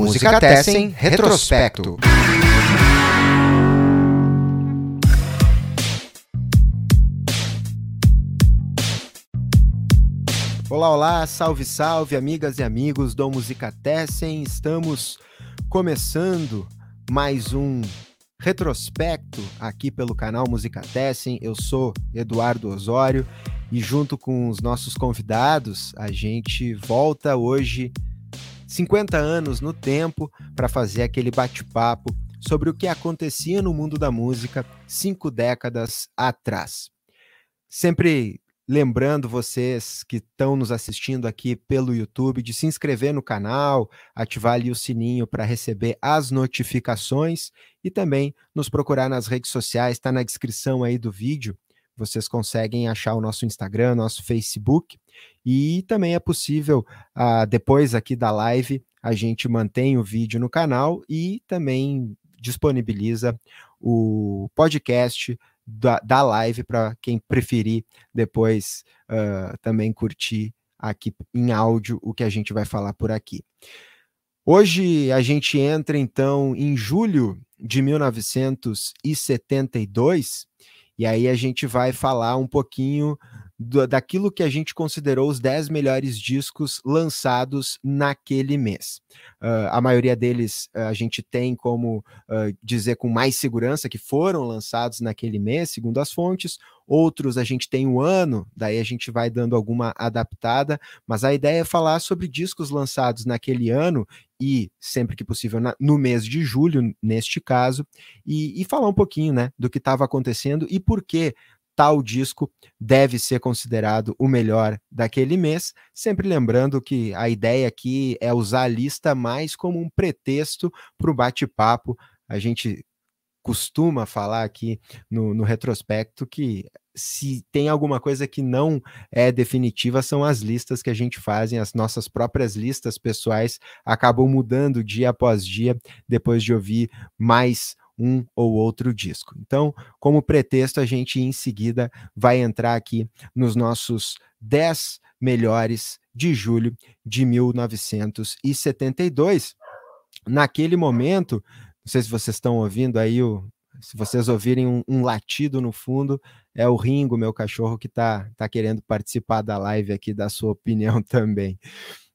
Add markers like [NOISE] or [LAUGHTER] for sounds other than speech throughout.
Música Tessen Retrospecto. Olá, olá, salve, salve, amigas e amigos do Música Tessen. Estamos começando mais um retrospecto aqui pelo canal Música Tessen. Eu sou Eduardo Osório e junto com os nossos convidados, a gente volta hoje 50 anos no tempo para fazer aquele bate-papo sobre o que acontecia no mundo da música cinco décadas atrás. Sempre lembrando vocês que estão nos assistindo aqui pelo YouTube de se inscrever no canal, ativar ali o sininho para receber as notificações e também nos procurar nas redes sociais, está na descrição aí do vídeo. Vocês conseguem achar o nosso Instagram, nosso Facebook e também é possível, uh, depois aqui da live, a gente mantém o vídeo no canal e também disponibiliza o podcast da, da live para quem preferir depois uh, também curtir aqui em áudio o que a gente vai falar por aqui. Hoje a gente entra então em julho de 1972 e aí a gente vai falar um pouquinho do, daquilo que a gente considerou os 10 melhores discos lançados naquele mês. Uh, a maioria deles uh, a gente tem como uh, dizer com mais segurança que foram lançados naquele mês, segundo as fontes. Outros a gente tem um ano, daí a gente vai dando alguma adaptada, mas a ideia é falar sobre discos lançados naquele ano e, sempre que possível, na, no mês de julho, neste caso, e, e falar um pouquinho né, do que estava acontecendo e por que tal disco deve ser considerado o melhor daquele mês, sempre lembrando que a ideia aqui é usar a lista mais como um pretexto para o bate-papo. A gente costuma falar aqui no, no retrospecto que se tem alguma coisa que não é definitiva, são as listas que a gente faz, as nossas próprias listas pessoais acabam mudando dia após dia, depois de ouvir mais um ou outro disco. Então, como pretexto, a gente em seguida vai entrar aqui nos nossos 10 melhores de julho de 1972. Naquele momento, não sei se vocês estão ouvindo aí o, se vocês ouvirem um, um, latido no fundo, é o Ringo, meu cachorro, que está tá querendo participar da live aqui, da sua opinião [LAUGHS] também.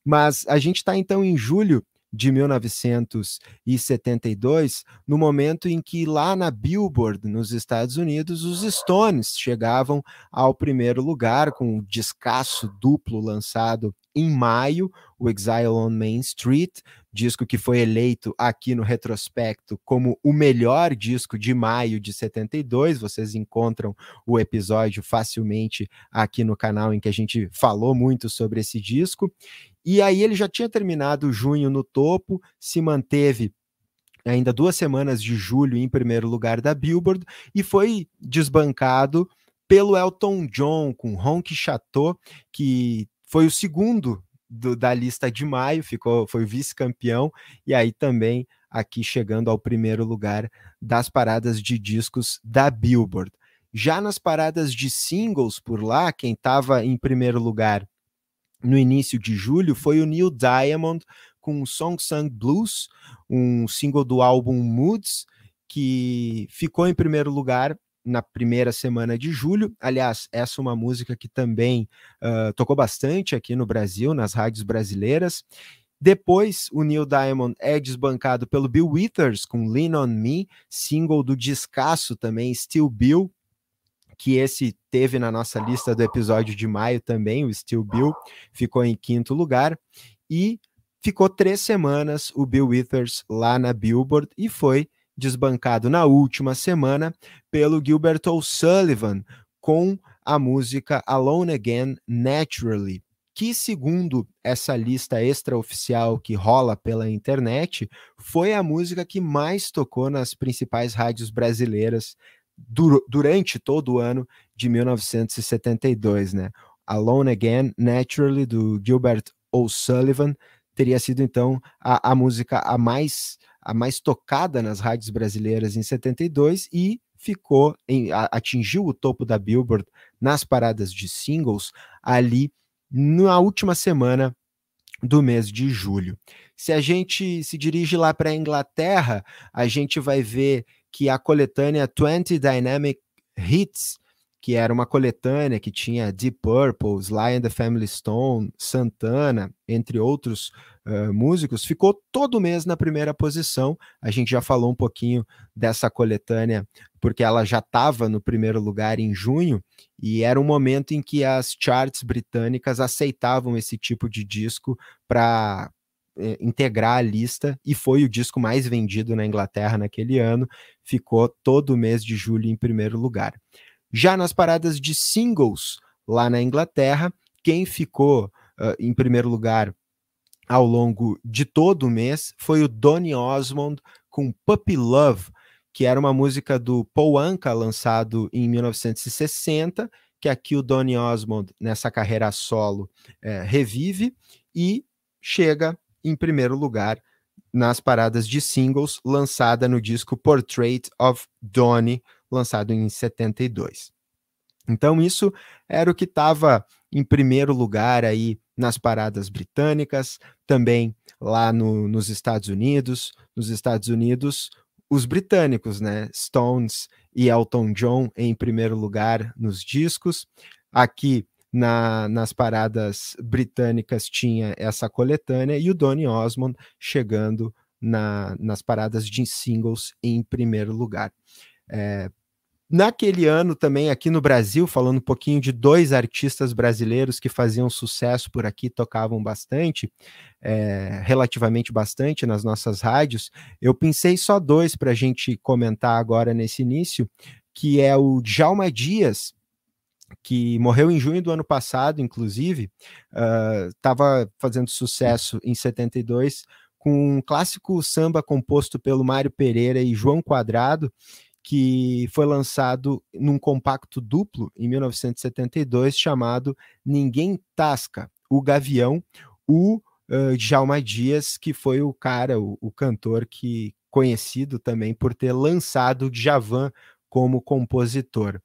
Mas a gente está então em julho de 1972, no momento em que lá na Billboard, nos Estados Unidos, os Stones chegavam ao primeiro lugar com o um descasso duplo lançado em maio, o Exile on Main Street, disco que foi eleito aqui no retrospecto como o melhor disco de maio de 72. Vocês encontram o episódio facilmente aqui no canal em que a gente falou muito sobre esse disco. E aí ele já tinha terminado junho no topo, se manteve ainda duas semanas de julho em primeiro lugar da Billboard e foi desbancado pelo Elton John com Ronk Chateau, que foi o segundo do, da lista de maio, ficou foi vice-campeão e aí também aqui chegando ao primeiro lugar das paradas de discos da Billboard. Já nas paradas de singles por lá, quem estava em primeiro lugar no início de julho foi o Neil Diamond com Song Sung Blues, um single do álbum Moods, que ficou em primeiro lugar na primeira semana de julho. Aliás, essa é uma música que também uh, tocou bastante aqui no Brasil, nas rádios brasileiras. Depois, o Neil Diamond é desbancado pelo Bill Withers com Lean On Me, single do descasso também, Still Bill, que esse teve na nossa lista do episódio de maio também, o Steel Bill, ficou em quinto lugar, e ficou três semanas o Bill Withers lá na Billboard e foi desbancado na última semana pelo Gilbert O'Sullivan com a música Alone Again Naturally, que, segundo essa lista extraoficial que rola pela internet, foi a música que mais tocou nas principais rádios brasileiras durante todo o ano de 1972, né? Alone Again, Naturally, do Gilbert O'Sullivan, teria sido então a, a música a mais, a mais tocada nas rádios brasileiras em 72 e ficou em, a, atingiu o topo da Billboard nas paradas de singles ali na última semana do mês de julho. Se a gente se dirige lá para a Inglaterra, a gente vai ver que a coletânea 20 Dynamic Hits, que era uma coletânea que tinha Deep Purple, Sly and the Family Stone, Santana, entre outros uh, músicos, ficou todo mês na primeira posição. A gente já falou um pouquinho dessa coletânea, porque ela já estava no primeiro lugar em junho, e era um momento em que as charts britânicas aceitavam esse tipo de disco para eh, integrar a lista e foi o disco mais vendido na Inglaterra naquele ano, ficou todo o mês de julho em primeiro lugar. Já nas paradas de singles lá na Inglaterra, quem ficou uh, em primeiro lugar ao longo de todo o mês foi o Donny Osmond com Puppy Love, que era uma música do Paul Anka, lançado em 1960, que aqui o Donny Osmond, nessa carreira solo, é, revive e chega em primeiro lugar nas paradas de singles, lançada no disco Portrait of Donny, lançado em 72. Então, isso era o que estava em primeiro lugar aí nas paradas britânicas, também lá no, nos Estados Unidos. Nos Estados Unidos, os britânicos, né? Stones e Elton John em primeiro lugar nos discos. Aqui na, nas paradas britânicas tinha essa coletânea e o Donny Osmond chegando na, nas paradas de singles em primeiro lugar. É, Naquele ano também, aqui no Brasil, falando um pouquinho de dois artistas brasileiros que faziam sucesso por aqui, tocavam bastante, é, relativamente bastante nas nossas rádios, eu pensei só dois para a gente comentar agora nesse início, que é o Djalma Dias, que morreu em junho do ano passado, inclusive, estava uh, fazendo sucesso em 72 com um clássico samba composto pelo Mário Pereira e João Quadrado, que foi lançado num compacto duplo em 1972 chamado Ninguém Tasca, o Gavião, o uh, Djalma Dias, que foi o cara, o, o, cantor que conhecido também por ter lançado Djavan como compositor.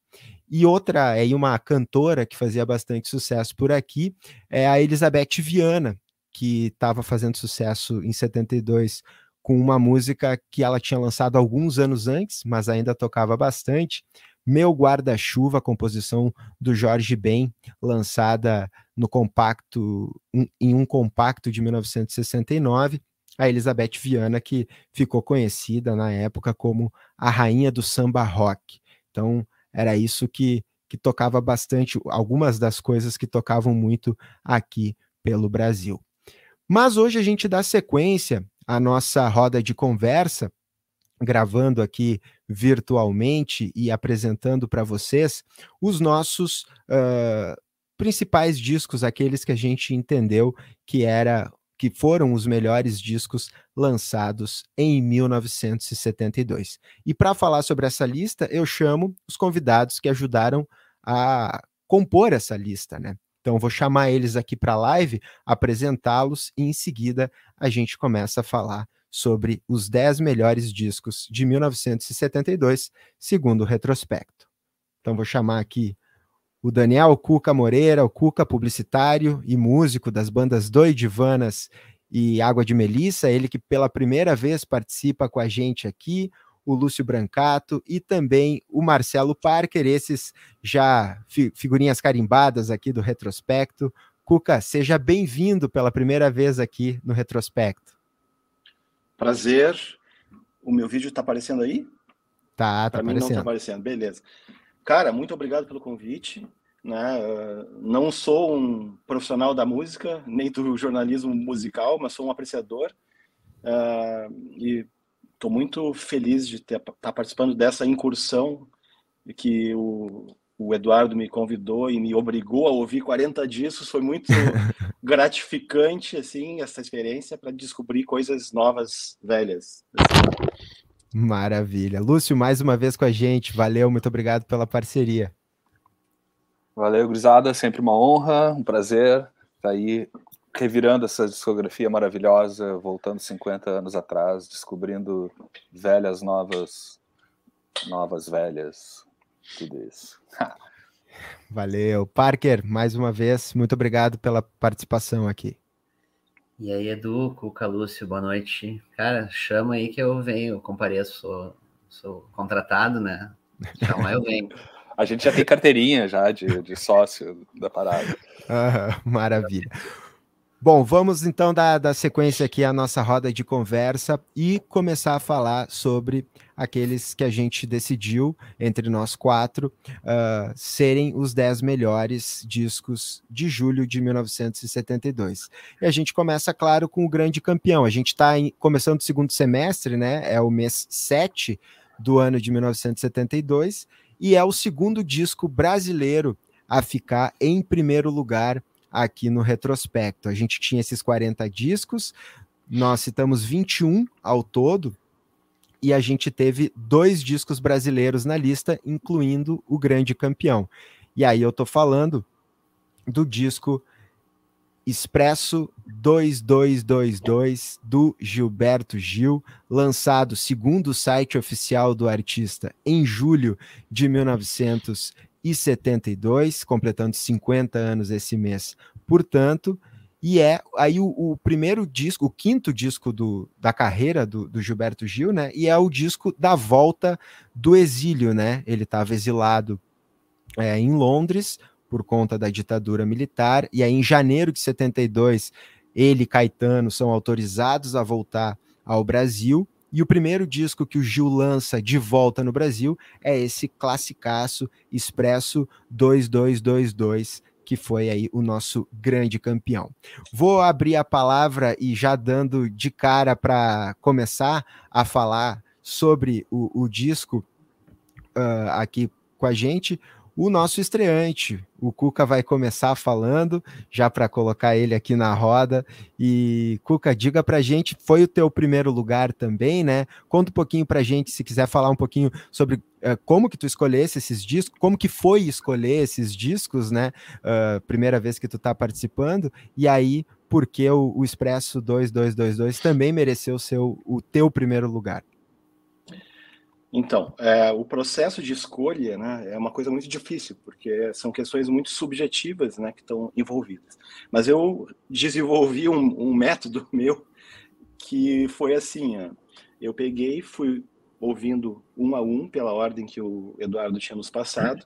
E outra, é uma cantora que fazia bastante sucesso por aqui, é a Elizabeth Viana, que estava fazendo sucesso em 72 com uma música que ela tinha lançado alguns anos antes, mas ainda tocava bastante. Meu Guarda-Chuva, composição do Jorge Ben, lançada no compacto em um compacto de 1969. A Elizabeth Viana, que ficou conhecida na época como a rainha do samba rock. Então, era isso que, que tocava bastante, algumas das coisas que tocavam muito aqui pelo Brasil. Mas hoje a gente dá sequência à nossa roda de conversa, gravando aqui virtualmente e apresentando para vocês os nossos uh, principais discos, aqueles que a gente entendeu que era que foram os melhores discos lançados em 1972. E para falar sobre essa lista, eu chamo os convidados que ajudaram a compor essa lista, né? Então, vou chamar eles aqui para a live, apresentá-los e em seguida a gente começa a falar sobre os 10 melhores discos de 1972, segundo o retrospecto. Então, vou chamar aqui o Daniel Cuca Moreira, o Cuca publicitário e músico das bandas Doidivanas e Água de Melissa, ele que pela primeira vez participa com a gente aqui o Lúcio Brancato e também o Marcelo Parker, esses já fi figurinhas carimbadas aqui do retrospecto. Cuca, seja bem-vindo pela primeira vez aqui no retrospecto. Prazer. O meu vídeo está aparecendo aí? Tá, tá pra aparecendo. Mim não está aparecendo, beleza. Cara, muito obrigado pelo convite. Né? Não sou um profissional da música, nem do jornalismo musical, mas sou um apreciador. Uh, e estou muito feliz de estar tá participando dessa incursão que o, o Eduardo me convidou e me obrigou a ouvir 40 discos. Foi muito [LAUGHS] gratificante, assim, essa experiência para descobrir coisas novas, velhas. Maravilha. Lúcio, mais uma vez com a gente. Valeu, muito obrigado pela parceria. Valeu, Grisada. Sempre uma honra, um prazer estar aí revirando essa discografia maravilhosa, voltando 50 anos atrás, descobrindo velhas novas, novas velhas, tudo isso. [LAUGHS] Valeu. Parker, mais uma vez, muito obrigado pela participação aqui. E aí, Edu, Cuca, Lúcio, boa noite. Cara, chama aí que eu venho, eu compareço, sou, sou contratado, né? Chama, eu venho. [LAUGHS] A gente já tem carteirinha já de, de sócio da parada. Ah, maravilha. Bom, vamos então dar, dar sequência aqui à nossa roda de conversa e começar a falar sobre aqueles que a gente decidiu, entre nós quatro, uh, serem os dez melhores discos de julho de 1972. E a gente começa, claro, com o grande campeão. A gente está começando o segundo semestre, né? É o mês 7 do ano de 1972 e é o segundo disco brasileiro a ficar em primeiro lugar aqui no retrospecto. A gente tinha esses 40 discos, nós citamos 21 ao todo, e a gente teve dois discos brasileiros na lista, incluindo o grande campeão. E aí eu tô falando do disco Expresso 2222 do Gilberto Gil, lançado segundo o site oficial do artista em julho de 1972, completando 50 anos esse mês. Portanto, e é aí o, o, primeiro disco, o quinto disco do, da carreira do, do, Gilberto Gil, né? E é o disco da volta do exílio, né? Ele estava exilado é, em Londres, por conta da ditadura militar, e aí em janeiro de 72, ele e Caetano são autorizados a voltar ao Brasil, e o primeiro disco que o Gil lança de volta no Brasil é esse classicaço Expresso 2222, que foi aí o nosso grande campeão. Vou abrir a palavra e já dando de cara para começar a falar sobre o, o disco uh, aqui com a gente, o nosso estreante. O Cuca vai começar falando, já para colocar ele aqui na roda. E, Cuca, diga para gente, foi o teu primeiro lugar também, né? Conta um pouquinho para gente, se quiser falar um pouquinho sobre uh, como que tu escolhesse esses discos, como que foi escolher esses discos, né? Uh, primeira vez que tu está participando, e aí, porque o, o Expresso 2222 também mereceu seu, o teu primeiro lugar. Então, é, o processo de escolha né, é uma coisa muito difícil, porque são questões muito subjetivas né, que estão envolvidas. Mas eu desenvolvi um, um método [LAUGHS] meu que foi assim: ó, eu peguei, fui ouvindo um a um, pela ordem que o Eduardo tinha nos passado,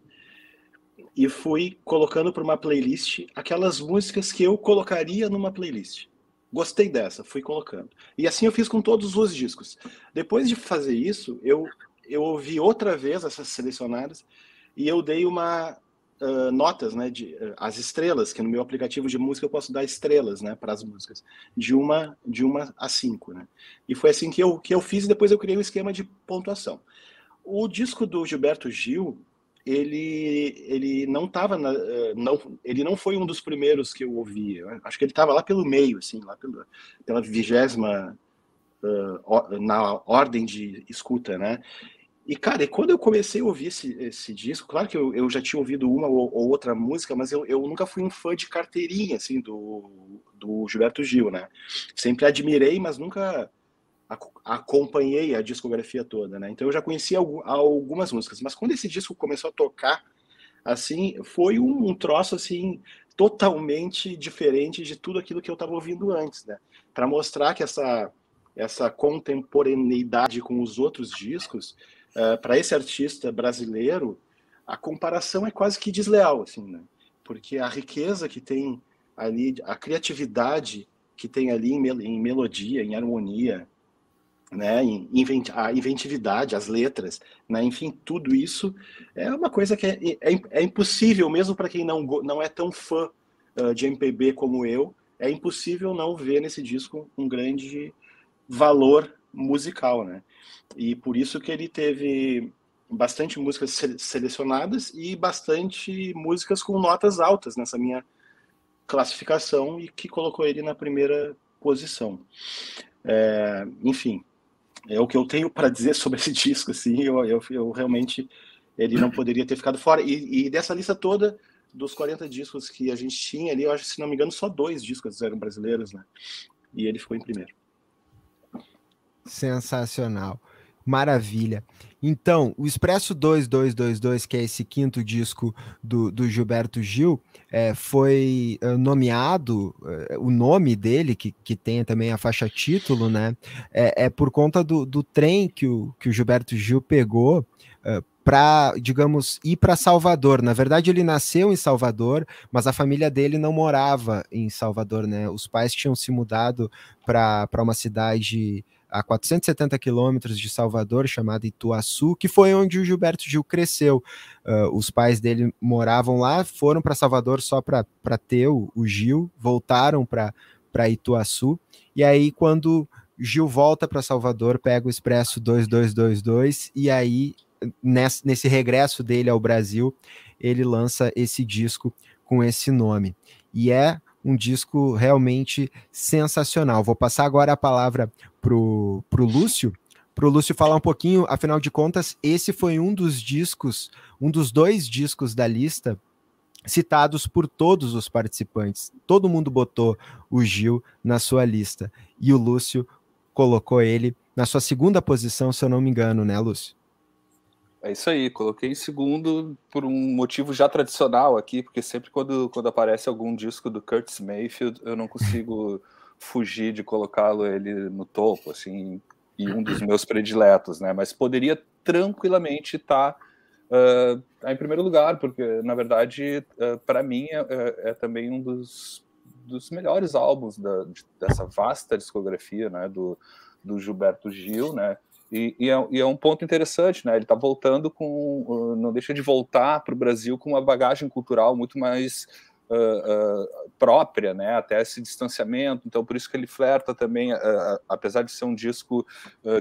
e fui colocando para uma playlist aquelas músicas que eu colocaria numa playlist. Gostei dessa, fui colocando. E assim eu fiz com todos os discos. Depois de fazer isso, eu eu ouvi outra vez essas selecionadas e eu dei uma uh, notas, né, de uh, as estrelas, que no meu aplicativo de música eu posso dar estrelas, né, para as músicas, de uma de uma a cinco, né. E foi assim que eu que eu fiz e depois eu criei um esquema de pontuação. O disco do Gilberto Gil, ele ele não estava não ele não foi um dos primeiros que eu ouvi. Acho que ele estava lá pelo meio, assim, lá pelo, pela vigésima na ordem de escuta, né? E, cara, e quando eu comecei a ouvir esse, esse disco, claro que eu, eu já tinha ouvido uma ou, ou, outra música, mas eu, eu nunca fui um fã de carteirinha, assim, do, do Gilberto Gil, né? Sempre admirei, mas nunca acompanhei a discografia toda, né? Então eu já conhecia algumas músicas, mas quando esse disco começou a tocar, assim, foi um, um troço, assim, totalmente diferente de tudo aquilo que eu estava ouvindo antes, né? Para mostrar que essa, essa contemporaneidade com os outros discos, uh, para esse artista brasileiro, a comparação é quase que desleal, assim, né? Porque a riqueza que tem ali, a criatividade que tem ali em, mel em melodia, em harmonia, né, em invent a inventividade, as letras, né, enfim, tudo isso é uma coisa que é, é, é impossível, mesmo para quem não, não é tão fã uh, de MPB como eu, é impossível não ver nesse disco um grande valor musical, né? E por isso que ele teve bastante músicas selecionadas e bastante músicas com notas altas nessa minha classificação e que colocou ele na primeira posição. É, enfim, é o que eu tenho para dizer sobre esse [LAUGHS] disco, assim, eu, eu, eu, realmente ele não poderia ter ficado fora. E, e, dessa lista toda, dos 40 discos que a gente tinha ali, eu acho, se não me engano, só dois discos eram brasileiros, né? E ele ficou em primeiro. Sensacional. Maravilha. Então, o Expresso 2222, que é esse quinto disco do, do Gilberto Gil, é, foi é, nomeado, é, o nome dele, que, que tem também a faixa título, né? É, é por conta do, do trem que o, que o Gilberto Gil pegou é, para, digamos, ir para Salvador. Na verdade, ele nasceu em Salvador, mas a família dele não morava em Salvador, né? Os pais tinham se mudado para uma cidade a 470 quilômetros de Salvador, chamada Ituaçu, que foi onde o Gilberto Gil cresceu. Uh, os pais dele moravam lá, foram para Salvador só para ter o, o, Gil, voltaram para Ituaçu, e aí quando Gil volta para Salvador, pega o Expresso 2222, e aí nesse, nesse regresso dele ao Brasil, ele lança esse disco com esse nome. E é um disco realmente sensacional. Vou passar agora a palavra pro, pro Lúcio, pro Lúcio falar um pouquinho, afinal de contas, esse foi um dos discos, um dos dois discos da lista citados por todos os participantes. Todo mundo botou o Gil na sua lista e o Lúcio colocou ele na sua segunda posição, se eu não me engano, né, Lúcio? É isso aí, coloquei em segundo por um motivo já tradicional aqui, porque sempre quando, quando aparece algum disco do Curtis Mayfield, eu não consigo [LAUGHS] fugir de colocá-lo ele no topo, assim, e um dos meus prediletos, né? Mas poderia tranquilamente estar tá, uh, em primeiro lugar, porque na verdade, uh, para mim, é, é, é, também um dos, dos melhores álbuns da, dessa vasta discografia, né? Do, do Gilberto Gil, né? E, e, é, e, é, um ponto interessante, né? Ele está voltando com, não deixa de voltar para o Brasil com uma bagagem cultural muito mais uh, uh, própria, né? Até esse distanciamento. Então, por isso que ele flerta também, uh, apesar de ser um disco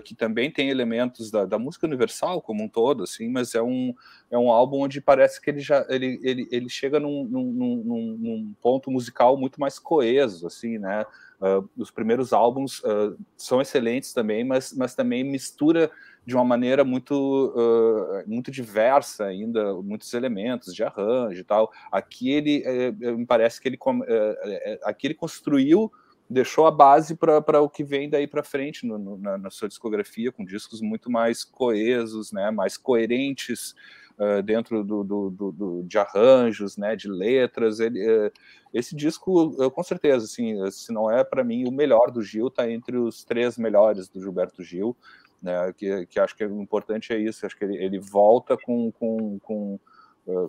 que também tem elementos da, da, música universal como um todo, assim, mas é um, é um álbum onde parece que ele já ele, ele, ele chega num, num, num, num ponto musical muito mais coeso, assim, né? Uh, os primeiros álbuns uh, são excelentes também, mas, mas também mistura de uma maneira muito, uh, muito diversa ainda, muitos elementos de arranjo e tal. Aqui ele, eh, me parece que ele, eh, aqui ele construiu, deixou a base para o que vem daí para frente no, no, na, na, sua discografia, com discos muito mais coesos, né, mais coerentes, uh, dentro do, do, do, de arranjos, né, de letras. Ele, uh, esse disco, uh, com certeza, assim, se não é para mim o melhor do Gil, está entre os três melhores do Gilberto Gil. Né, que, que acho que o importante é isso. Acho que ele, ele volta com, com, com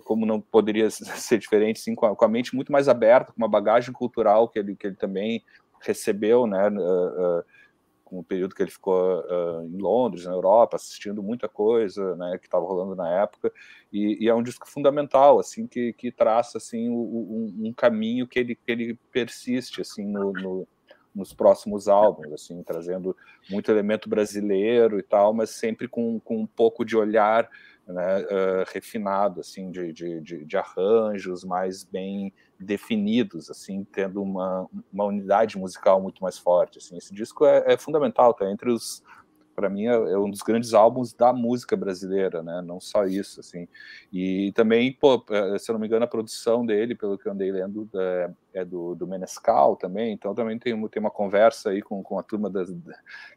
como não poderia [LAUGHS] ser diferente, sim, com a, mente muito mais aberta, com uma bagagem cultural que ele, que ele também recebeu, né, uh, uh, com o período que ele ficou uh, em Londres, na Europa, assistindo muita coisa, né, que estava rolando na época, e, e, é um disco fundamental, assim, que, que traça, assim, um, um caminho que ele, que ele persiste, assim, no, no, nos próximos álbuns, assim, trazendo muito elemento brasileiro e tal, mas sempre com, com um pouco de olhar né, uh, refinado, assim, de, de, de, arranjos mais bem definidos, assim, tendo uma, uma unidade musical muito mais forte, assim. Esse disco é, é fundamental, tá entre os para mim é, é, um dos grandes álbuns da música brasileira, né? Não só isso, assim. E também, pô, é, se eu não me engano, a produção dele, pelo que eu andei lendo, é, do, do Menescal também. Então também tem, tem uma conversa aí com, com a turma das,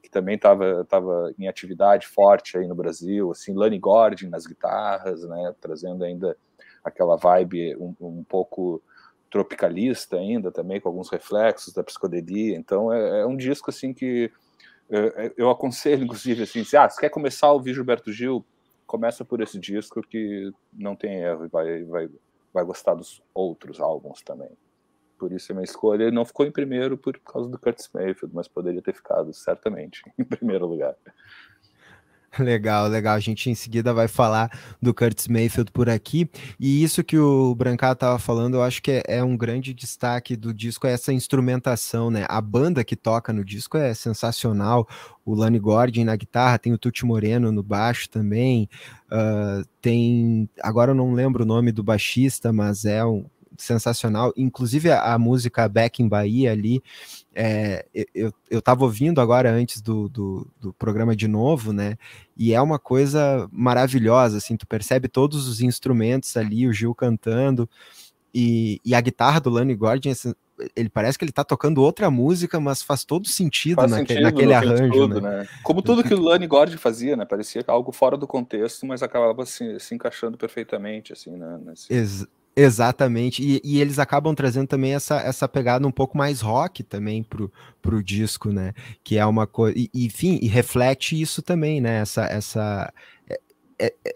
que também estava tava em atividade forte aí no Brasil, assim, Lani Gordon nas guitarras, né? Trazendo ainda aquela vibe um, um pouco tropicalista ainda também com alguns reflexos da psicodelia então é, é um disco assim que eu aconselho, inclusive, assim, se ah, você quer começar a ouvir Gilberto Gil, começa por esse disco que não tem erro e vai, vai, vai gostar dos outros álbuns também. Por isso a minha escolha ele não ficou em primeiro por causa do Curtis Mayfield, mas poderia ter ficado certamente [LAUGHS] em primeiro lugar. [LAUGHS] Legal, legal. A gente em seguida vai falar do Curtis Mayfield por aqui. E isso que o Brancato estava falando, eu acho que é, é, um grande destaque do disco, é essa instrumentação, né? A banda que toca no disco é sensacional. O Lani Gordon na guitarra, tem o Tuti Moreno no baixo também. Uh, tem. Agora eu não lembro o nome do baixista, mas é um, sensacional. Inclusive a, a, música Back in Bahia ali, é, eu, eu tava ouvindo agora antes do, do, do, programa de novo, né? E é uma coisa maravilhosa, assim, tu percebe todos os instrumentos ali, o Gil cantando. e, e a guitarra do Lani Gordon, ele parece que ele tá tocando outra música, mas faz todo sentido, faz naquele, sentido naquele arranjo. Tudo, né? né? Como tudo que o Lani Gordon fazia, né? Parecia algo fora do contexto, mas acabava se, se encaixando perfeitamente, assim, né? Nesse... Ex exatamente. E, e, eles acabam trazendo também essa, essa pegada um pouco mais rock também pro, pro disco, né? Que é uma coisa. Enfim, e reflete isso também, né? Essa, essa,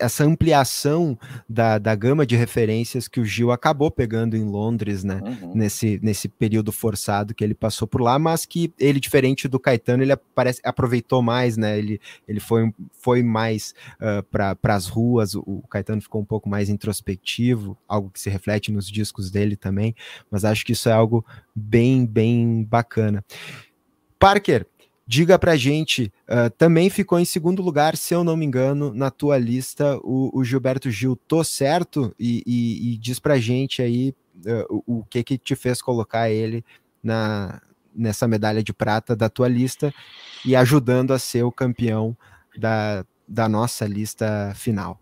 essa ampliação da, da gama de referências que o Gil acabou pegando em Londres, né? Uhum. Nesse, nesse período forçado que ele passou por lá, mas que ele, diferente do Caetano, ele parece, aproveitou mais, né? Ele, ele foi, foi mais uh, para as ruas, o, o Caetano ficou um pouco mais introspectivo, algo que se reflete nos discos dele também, mas acho que isso é algo bem, bem bacana. Parker, Diga pra gente, uh, também ficou em segundo lugar, se eu não me engano, na tua lista, o, o Gilberto Gil. Tô certo? E, e, e diz pra gente aí uh, o, o, que que te fez colocar ele na, nessa medalha de prata da tua lista e ajudando a ser o campeão da, da nossa lista final.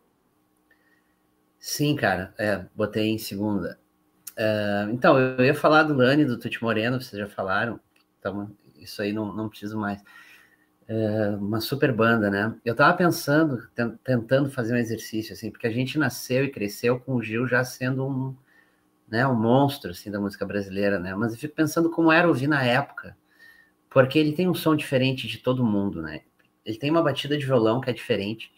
Sim, cara, é, botei em segunda. Uh, então, eu ia falar do Lani, do Tuti Moreno, vocês já falaram. Então, isso aí não, não preciso mais. É uma super banda, né? Eu tava pensando, tentando fazer um exercício, assim, porque a gente nasceu e cresceu com o Gil já sendo um, né, um monstro, assim, da música brasileira, né? Mas eu fico pensando como era ouvir na época, porque ele tem um som diferente de todo mundo, né? Ele tem uma batida de violão que é diferente,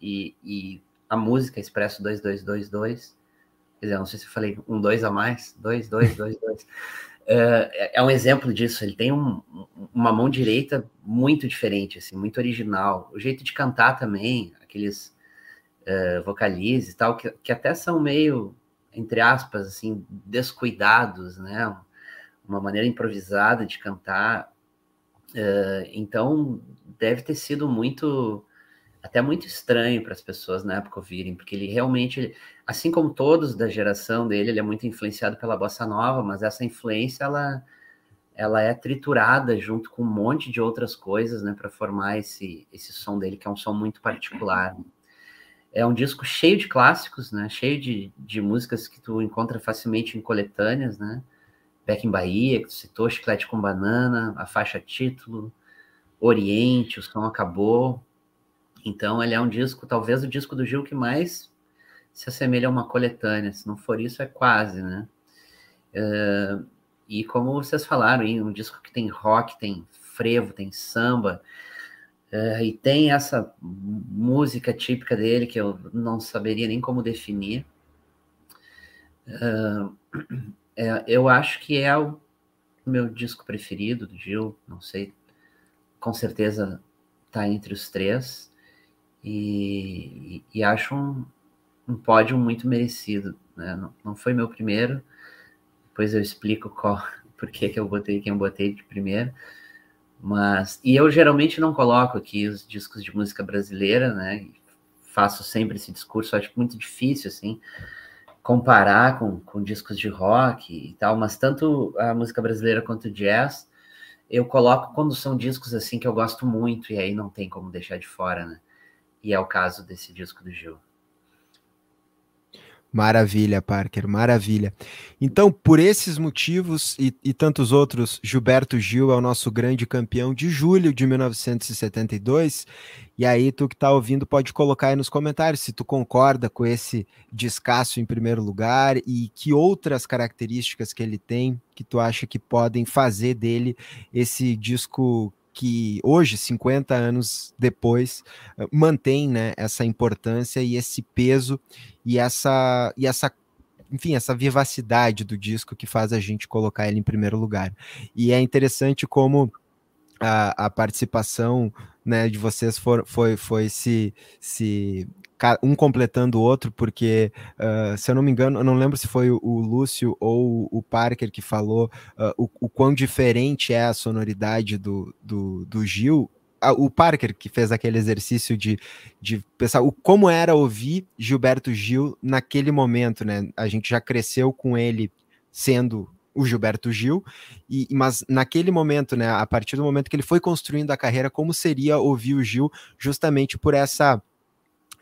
e, e a música Expresso 2222, quer dizer, não sei se eu falei um dois a mais, dois, dois, dois, dois. [LAUGHS] É, é um exemplo disso. Ele tem um, uma mão direita muito diferente, assim, muito original. O jeito de cantar também, aqueles uh, vocalizes e tal, que, que até são meio, entre aspas, assim, descuidados, né? Uma maneira improvisada de cantar. Uh, então, deve ter sido muito até muito estranho para as pessoas na época ouvirem, porque ele realmente, assim como todos da geração dele, ele é muito influenciado pela bossa nova, mas essa influência ela ela é triturada junto com um monte de outras coisas, né, para formar esse esse som dele, que é um som muito particular. É um disco cheio de clássicos, né, cheio de, de músicas que tu encontra facilmente em coletâneas, né? Beck em Bahia, que tu citou, Chiclete com Banana, a faixa título, Oriente, o som acabou, então, ele é um disco, talvez o disco do Gil que mais se assemelha a uma coletânea. Se não for isso, é quase, né? Uh, e como vocês falaram, um disco que tem rock, tem frevo, tem samba, uh, e tem essa música típica dele que eu não saberia nem como definir. Uh, é, eu acho que é o meu disco preferido do Gil, não sei, com certeza está entre os três e, e acho um, um pódio muito merecido. Né? Não, não foi meu primeiro, depois eu explico qual, [LAUGHS] por que, que eu botei quem eu botei de primeiro. Mas, e eu geralmente não coloco aqui os discos de música brasileira, né? Faço sempre esse discurso, acho muito difícil, assim, comparar com, com discos de rock e tal, mas tanto a música brasileira quanto o jazz, eu coloco quando são discos, assim, que eu gosto muito, e aí não tem como deixar de fora, né? E é o caso desse disco do Gil. Maravilha, Parker, maravilha. Então, por esses motivos e, e, tantos outros, Gilberto Gil é o nosso grande campeão de julho de 1972. E aí, tu que está ouvindo, pode colocar aí nos comentários se tu concorda com esse descasso em primeiro lugar e que outras características que ele tem que tu acha que podem fazer dele esse disco que hoje, 50 anos depois, eh, mantém né, essa importância e esse peso e essa, e essa enfim, essa vivacidade do disco que faz a gente colocar ele em primeiro lugar. E é interessante como a, a participação né, de vocês for, foi, foi se, se um completando o outro, porque, uh, se eu não me engano, eu não lembro se foi o, Lúcio ou o Parker que falou uh, o, o quão diferente é a sonoridade do, do, do Gil. o Parker que fez aquele exercício de, de pensar o, como era ouvir Gilberto Gil naquele momento, né? A gente já cresceu com ele sendo o Gilberto Gil, e, mas naquele momento, né, a partir do momento que ele foi construindo a carreira, como seria ouvir o Gil justamente por essa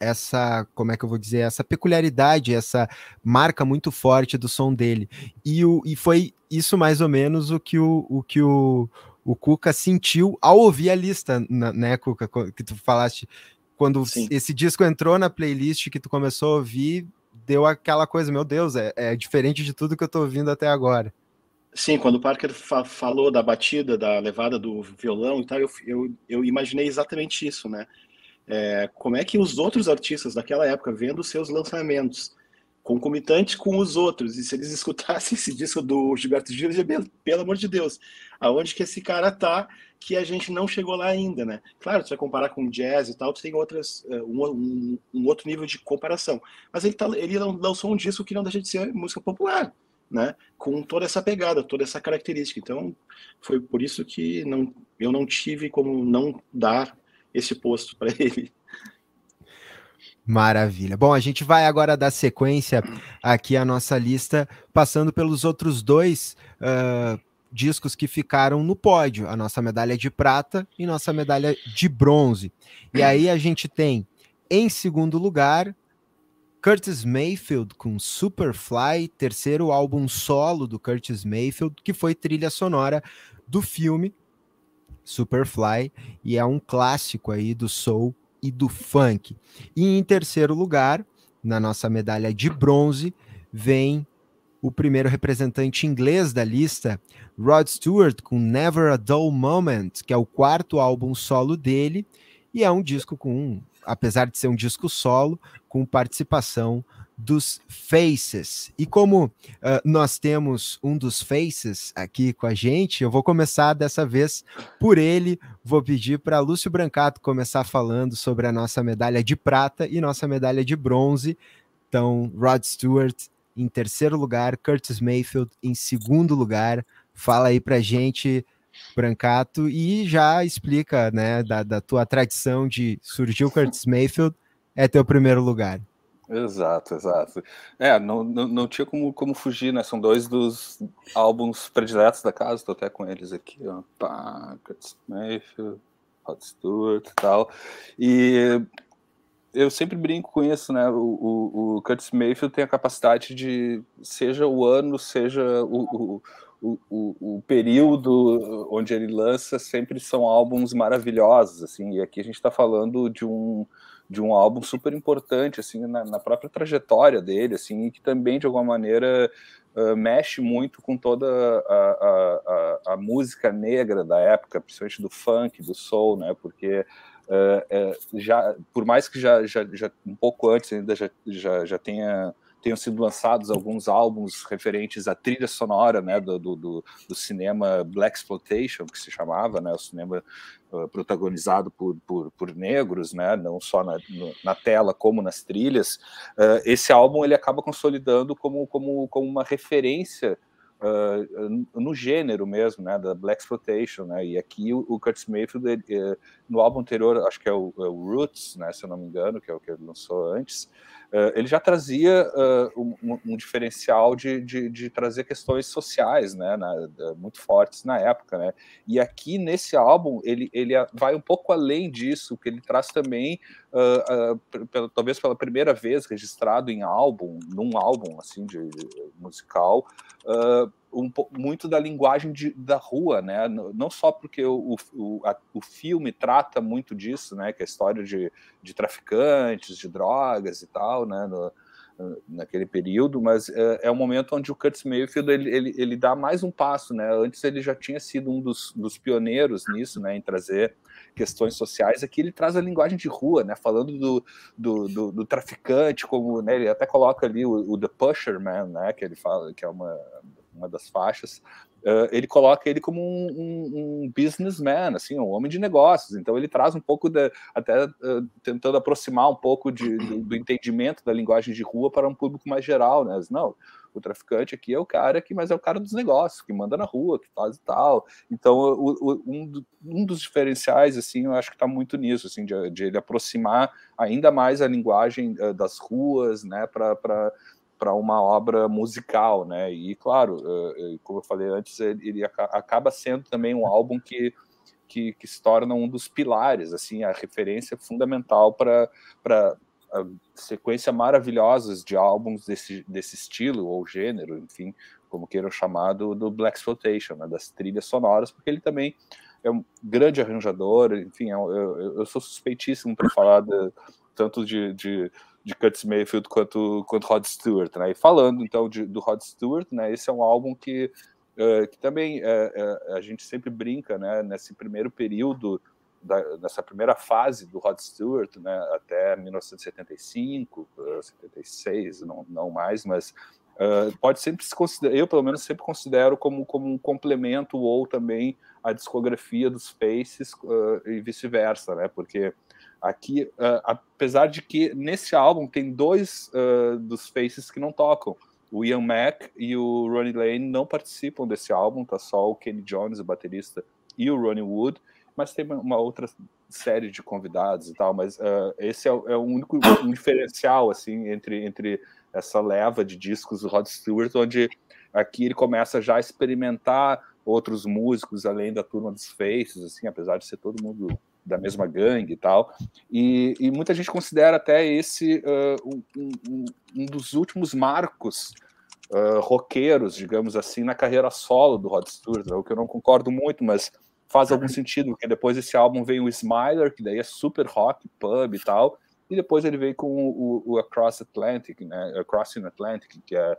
essa, como é que eu vou dizer, essa peculiaridade, essa marca muito forte do som dele. E, o, e foi isso mais ou menos o que o, o que o, o Cuca sentiu ao ouvir a lista, né, Cuca, que tu falaste, quando Sim. esse disco entrou na playlist que tu começou a ouvir, deu aquela coisa, meu Deus, é, é diferente de tudo que eu tô ouvindo até agora. Sim, quando o Parker fa falou da batida, da levada do violão e tal, eu, eu, eu imaginei exatamente isso, né? É, como é que os outros artistas daquela época, vendo seus lançamentos, concomitantes com os outros, e se eles [LAUGHS] escutassem esse disco do Gilberto Gil, pelo amor de Deus, aonde que esse cara tá, que a gente não chegou lá ainda, né? Claro, você vai comparar com jazz e tal, tu tem outras, é, um, um, um, outro nível de comparação, mas ele, tá, ele lançou um disco que não deixa de ser música popular, né? Com toda essa pegada, toda essa característica. Então, foi por isso que não, eu não tive como não dar esse posto para ele. Maravilha. Bom, a gente vai agora dar sequência aqui à nossa lista, passando pelos outros dois uh, discos que ficaram no pódio: a nossa medalha de prata e nossa medalha de bronze. E aí a gente tem, em segundo lugar, Curtis Mayfield com Superfly, terceiro álbum solo do Curtis Mayfield, que foi trilha sonora do filme Superfly e é um clássico aí do soul e do funk. E em terceiro lugar, na nossa medalha de bronze, vem o primeiro representante inglês da lista, Rod Stewart, com Never a Dull Moment, que é o quarto álbum solo dele, e é um disco com, apesar de ser um disco solo, com participação dos Faces. E como uh, nós temos um dos Faces aqui com a gente, eu vou começar dessa vez por ele. Vou pedir para Lúcio Brancato começar falando sobre a nossa medalha de prata e nossa medalha de bronze. Então, Rod Stewart em terceiro lugar, Curtis Mayfield em segundo lugar. Fala aí para gente, Brancato, e já explica, né, da, da tua tradição de surgiu Curtis Mayfield, é teu primeiro lugar. Exato, exato. É, não, não, não tinha como, como fugir, né? São dois dos álbuns prediletos da casa, tô até com eles aqui, ó. Pá, Curtis Mayfield, Rod Stewart e tal. E eu sempre brinco com isso, né? O, o, o, Curtis Mayfield tem a capacidade de, seja o ano, seja o, o, o, o, período onde ele lança, sempre são álbuns maravilhosos, assim. E aqui a gente está falando de um de um álbum super importante assim na, na, própria trajetória dele assim e que também de alguma maneira uh, mexe muito com toda a, a, a, a, música negra da época principalmente do funk do soul né porque uh, uh, já por mais que já, já, já um pouco antes ainda já, já, já tenha tenham sido lançados alguns álbuns referentes à trilha sonora né, do, do, do cinema Black Exploitation, que se chamava, né, o cinema uh, protagonizado por, por, por, negros, né, não só na, no, na tela como nas trilhas. Uh, esse álbum ele acaba consolidando como, como, como uma referência Uh, no gênero mesmo, né, da Black Exploitation, né, e aqui o, o Curtis Mayfield, ele, eh, no álbum anterior, acho que é o, é o, Roots, né, se eu não me engano, que é o que ele lançou antes, ele já trazia uh, um, um, diferencial de, de, de, trazer questões sociais, né, na, muito fortes na época, né, e aqui nesse álbum ele, ele vai um pouco além disso, que ele traz também, uh, pela, talvez pela primeira vez registrado em álbum, num álbum assim de, de musical, um, muito da linguagem de, da rua, né? Não só porque o, o, a, o filme trata muito disso, né? Que é a história de, de traficantes, de drogas e tal, né? No, naquele período, mas é, é um momento onde o Curtis Mayfield ele, ele, ele, dá mais um passo, né? Antes ele já tinha sido um dos, dos pioneiros nisso, né? Em trazer questões sociais. Aqui ele traz a linguagem de rua, né? Falando do, do, do, do traficante, como né? ele até coloca ali o, o The Pusher Man, né? Que ele fala que é uma uma das faixas, uh, ele coloca ele como um, um, um, businessman, assim, um homem de negócios. Então ele traz um pouco da, até uh, tentando aproximar um pouco de, do, do, entendimento da linguagem de rua para um público mais geral, né? Não, o traficante aqui é o cara que, mas é o cara dos negócios, que manda na rua, que faz e tal. Então o, o, um, um, dos diferenciais, assim, eu acho que está muito nisso, assim, de, de, ele aproximar ainda mais a linguagem uh, das ruas, né, para para uma obra musical, né? E claro, eh, eh, como eu falei antes, ele acaba sendo também um álbum que, que, que se torna um dos pilares, assim, a referência fundamental para a sequência maravilhosas de álbuns desse, desse estilo ou gênero, enfim, como queiram chamar, do, Black Exploitation, né, das trilhas sonoras, porque ele também é um grande arranjador, enfim, eu, eu, eu sou suspeitíssimo para falar de, tanto de, de, de Curtis Mayfield quanto, quanto Rod Stewart, né? E falando então de, do Rod Stewart, né? Esse é um álbum que, uh, que também uh, uh, a gente sempre brinca, né? Nesse primeiro período, da, nessa primeira fase do Rod Stewart, né? Até 1975, 76, não, não mais, mas pode sempre se considerar, eu pelo menos sempre considero como, como um complemento ou também a discografia dos Faces e vice-versa, né? Porque Aqui, uh, apesar de que nesse álbum tem dois uh, dos Faces que não tocam. O Ian Mack e o Ronnie Lane não participam desse álbum, tá só o Kenny Jones, o baterista, e o Ronnie Wood, mas tem uma outra série de convidados e tal, mas uh, esse é, é, o único um [COUGHS] diferencial, assim, entre, entre essa leva de discos do Rod Stewart, onde aqui ele começa já a experimentar outros músicos, além da turma dos Faces, assim, apesar de ser todo mundo da mesma gangue e tal. E, e muita gente considera até esse uh, um, um, um, dos últimos marcos uh, roqueiros, digamos assim, na carreira solo do Rod Stewart, o que eu não concordo muito, mas faz algum sentido, porque depois desse álbum veio o Smiler, que daí é super rock, pub e tal, e depois ele veio com o, o Across Atlantic, né, Across the Atlantic, que é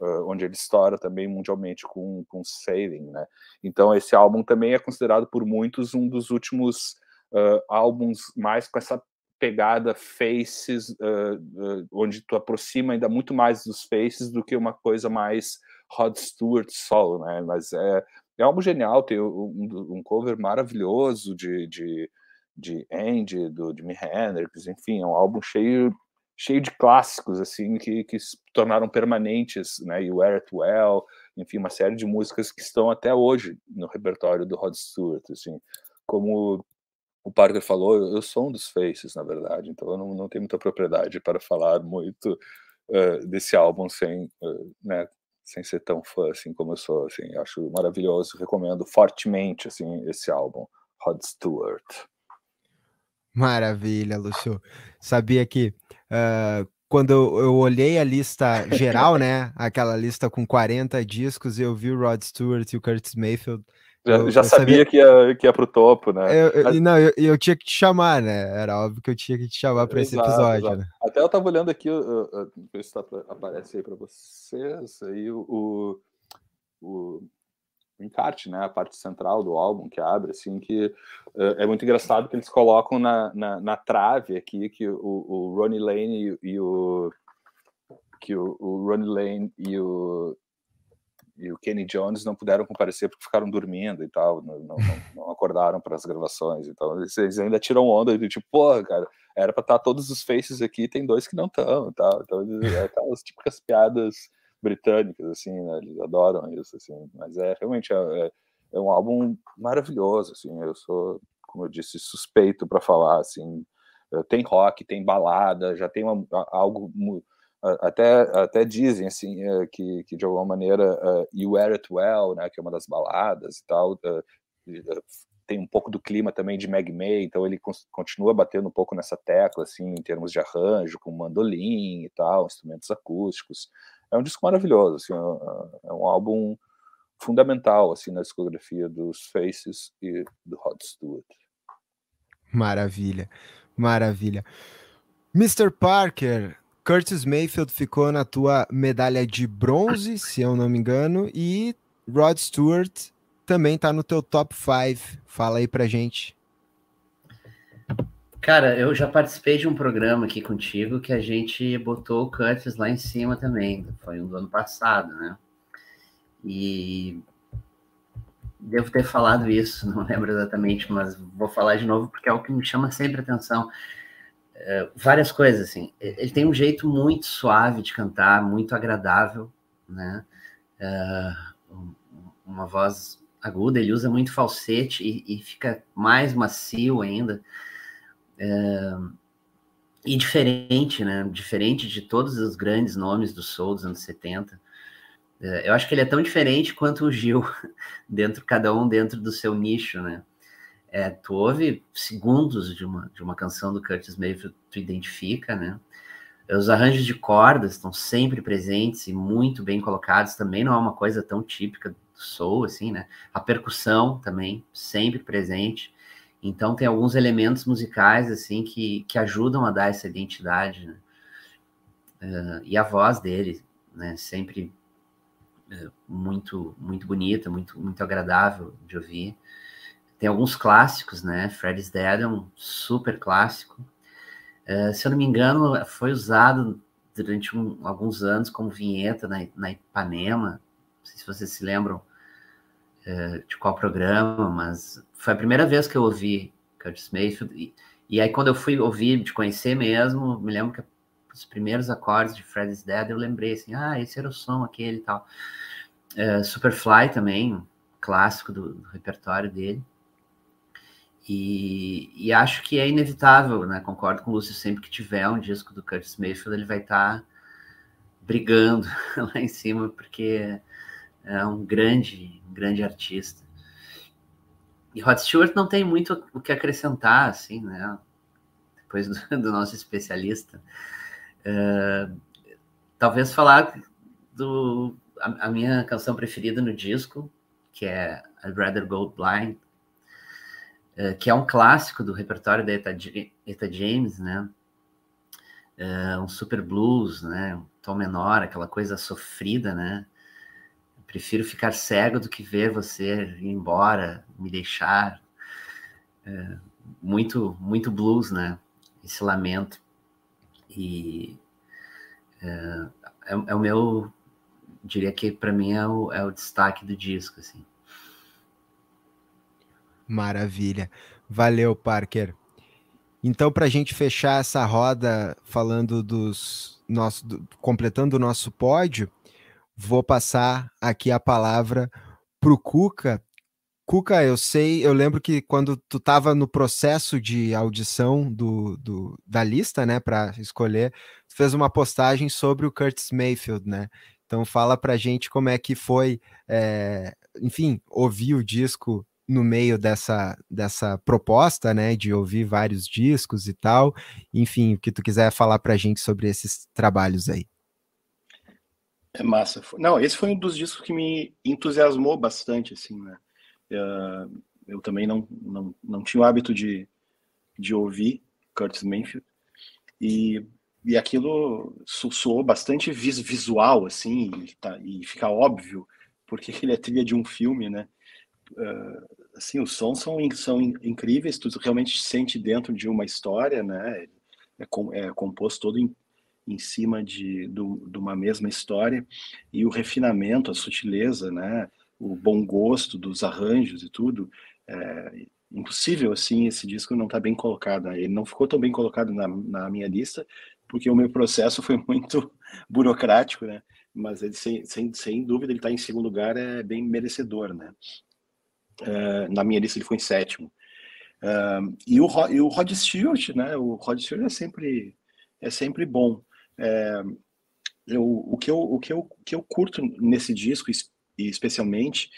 uh, onde ele estoura também mundialmente com, com Sailing, né, então esse álbum também é considerado por muitos um dos últimos uh, álbuns mais com essa pegada faces, uh, uh, onde tu aproxima ainda muito mais dos faces do que uma coisa mais Rod Stewart solo, né? Mas é, é um álbum genial, tem um, um cover maravilhoso de, de, de Andy, do Jimi Hendrix, enfim, é um álbum cheio cheio de clássicos assim que, que se tornaram permanentes, né? E Wear It Well, enfim, uma série de músicas que estão até hoje no repertório do Rod Stewart, assim, como o Parker falou, eu sou um dos faces, na verdade, então eu não, não tenho muita propriedade para falar muito uh, desse álbum sem, uh, né, sem ser tão fã assim como eu sou, assim, acho maravilhoso, recomendo fortemente assim esse álbum, Rod Stewart. Maravilha, Lúcio. Sabia que uh, quando eu, olhei a lista geral, né, [LAUGHS] aquela lista com 40 discos, eu vi o Rod Stewart e o Curtis Mayfield já, eu, já eu sabia, sabia, que ia, que ia pro topo, né? Eu, Mas... Não, eu, eu tinha que te chamar, né? Era óbvio que eu tinha que te chamar para esse episódio, exato. né? Até eu tava olhando aqui, ver se tá, aparece aí para vocês, aí o, o, o, encarte, né? A parte central do álbum que abre, assim, que é muito engraçado que eles colocam na, na, na trave aqui que o, o Ronnie Lane e, e o que o, o Ronnie Lane e o e o Kenny Jones não puderam comparecer porque ficaram dormindo e tal, não, não, não acordaram para as gravações. Então eles ainda tiram onda de tipo, porra, cara, era para estar tá todos os faces aqui, tem dois que não estão. Então é aquelas típicas piadas britânicas, assim, né? Eles adoram isso, assim. Mas é realmente é, é, é um álbum maravilhoso, assim. Eu sou, como eu disse, suspeito para falar, assim. Tem rock, tem balada, já tem uma, algo até, até dizem assim eh, que, que de alguma maneira uh, You Wear It Well, né, que é uma das baladas e tal, uh, tem um pouco do clima também de Meg May, então ele continua batendo um pouco nessa tecla assim em termos de arranjo, com mandolim e tal, instrumentos acústicos. É um disco maravilhoso, assim, é um álbum fundamental assim na discografia dos Faces e do Rod Stewart. Maravilha, maravilha. Mr. Parker, Curtis Mayfield ficou na tua medalha de bronze, se eu não me engano, e Rod Stewart também tá no teu top 5. Fala aí pra gente. Cara, eu já participei de um programa aqui contigo que a gente botou o Curtis lá em cima também. Foi um do ano passado, né? E devo ter falado isso, [LAUGHS] não lembro exatamente, mas vou falar de novo porque é o que me chama sempre atenção. É, várias coisas, assim. Ele tem um jeito muito suave de cantar, muito agradável, né? É, uma voz aguda, ele usa muito falsete e, e fica mais macio ainda. É, e diferente, né? Diferente de todos os grandes nomes do soul dos anos 70. eu acho que ele é tão diferente quanto o Gil, [LAUGHS] dentro cada um dentro do seu nicho, né? É, tu ouve segundos de uma, de uma canção do Curtis Mayfield, tu identifica, né? Os arranjos de cordas estão sempre presentes e muito bem colocados, também não é uma coisa tão típica do soul, assim, né? A percussão também, sempre presente. Então tem alguns elementos musicais, assim, que, que ajudam a dar essa identidade, né? Uh, e a voz dele, né? Sempre uh, muito, muito bonita, muito, muito agradável de ouvir. Tem alguns clássicos, né? Freddy's Dead é um super clássico. Uh, se eu não me engano, foi usado durante um, alguns anos como vinheta na, na, Ipanema. Não sei se vocês se lembram uh, de qual programa, mas foi a primeira vez que eu ouvi Curtis Mayfield. E, e aí, quando eu fui ouvir, de conhecer mesmo, me lembro que os primeiros acordes de Freddy's Dead, eu lembrei assim, ah, esse era o som, aquele e tal. Uh, Superfly também, clássico do, do repertório dele. E, e, acho que é inevitável, né? Concordo com o Lúcio, sempre que tiver um disco do Curtis Mayfield, ele vai estar tá brigando [LAUGHS] lá em cima, porque é um grande, um grande artista. E Rod Stewart não tem muito o que acrescentar, assim, né? Depois do, do nosso especialista. Uh, talvez falar do a, a minha canção preferida no disco, que é I'd Rather Go Blind, eh, que é um clássico do repertório da Eta, Eta James, né? Uh, um super blues, né? Um tom menor, aquela coisa sofrida, né? Prefiro ficar cego do que ver você ir embora, me deixar. Uh, muito, muito blues, né? Esse lamento. E é, é, o meu, diria que para mim é o, é o destaque do disco, assim. Maravilha. Valeu, Parker. Então, para a gente fechar essa roda falando dos nosso, do, completando o nosso pódio, vou passar aqui a palavra para o Cuca. Cuca, eu sei, eu lembro que quando tu estava no processo de audição do, do da lista, né, para escolher, tu fez uma postagem sobre o Curtis Mayfield, né? Então fala para gente como é que foi, é, enfim, ouvir o disco no meio dessa, dessa proposta, né, de ouvir vários discos e tal. Enfim, o que tu quiser falar para a gente sobre esses trabalhos aí. É massa. Não, esse foi um dos discos que me entusiasmou bastante, assim, né? Uh, eu também não, não, não tinha o hábito de, de ouvir Curtis Mayfield e, e aquilo soou bastante vis, visual, assim, e, tá, e fica óbvio porque [LAUGHS] ele é trilha de um filme, né? Uh, assim, os sons são, são incríveis, tu realmente se sente dentro de uma história, né? É, com, é composto todo em, em cima de, do, de uma mesma história, e o refinamento, a sutileza, né? O bom gosto dos arranjos e tudo, é impossível, assim, esse disco não tá bem colocado. Ele não ficou tão bem colocado na, na minha lista, porque o meu processo foi [LAUGHS] muito burocrático, né? Mas ele, sem, sem, sem dúvida, ele está em segundo lugar, é bem merecedor, né? Uh, na minha lista ele foi em sétimo. Uh, e, o, e o Rod Stewart, né? O Rod Stewart é sempre, é sempre bom. É, eu, o que eu, o que eu, o que eu curto nesse disco, especialmente,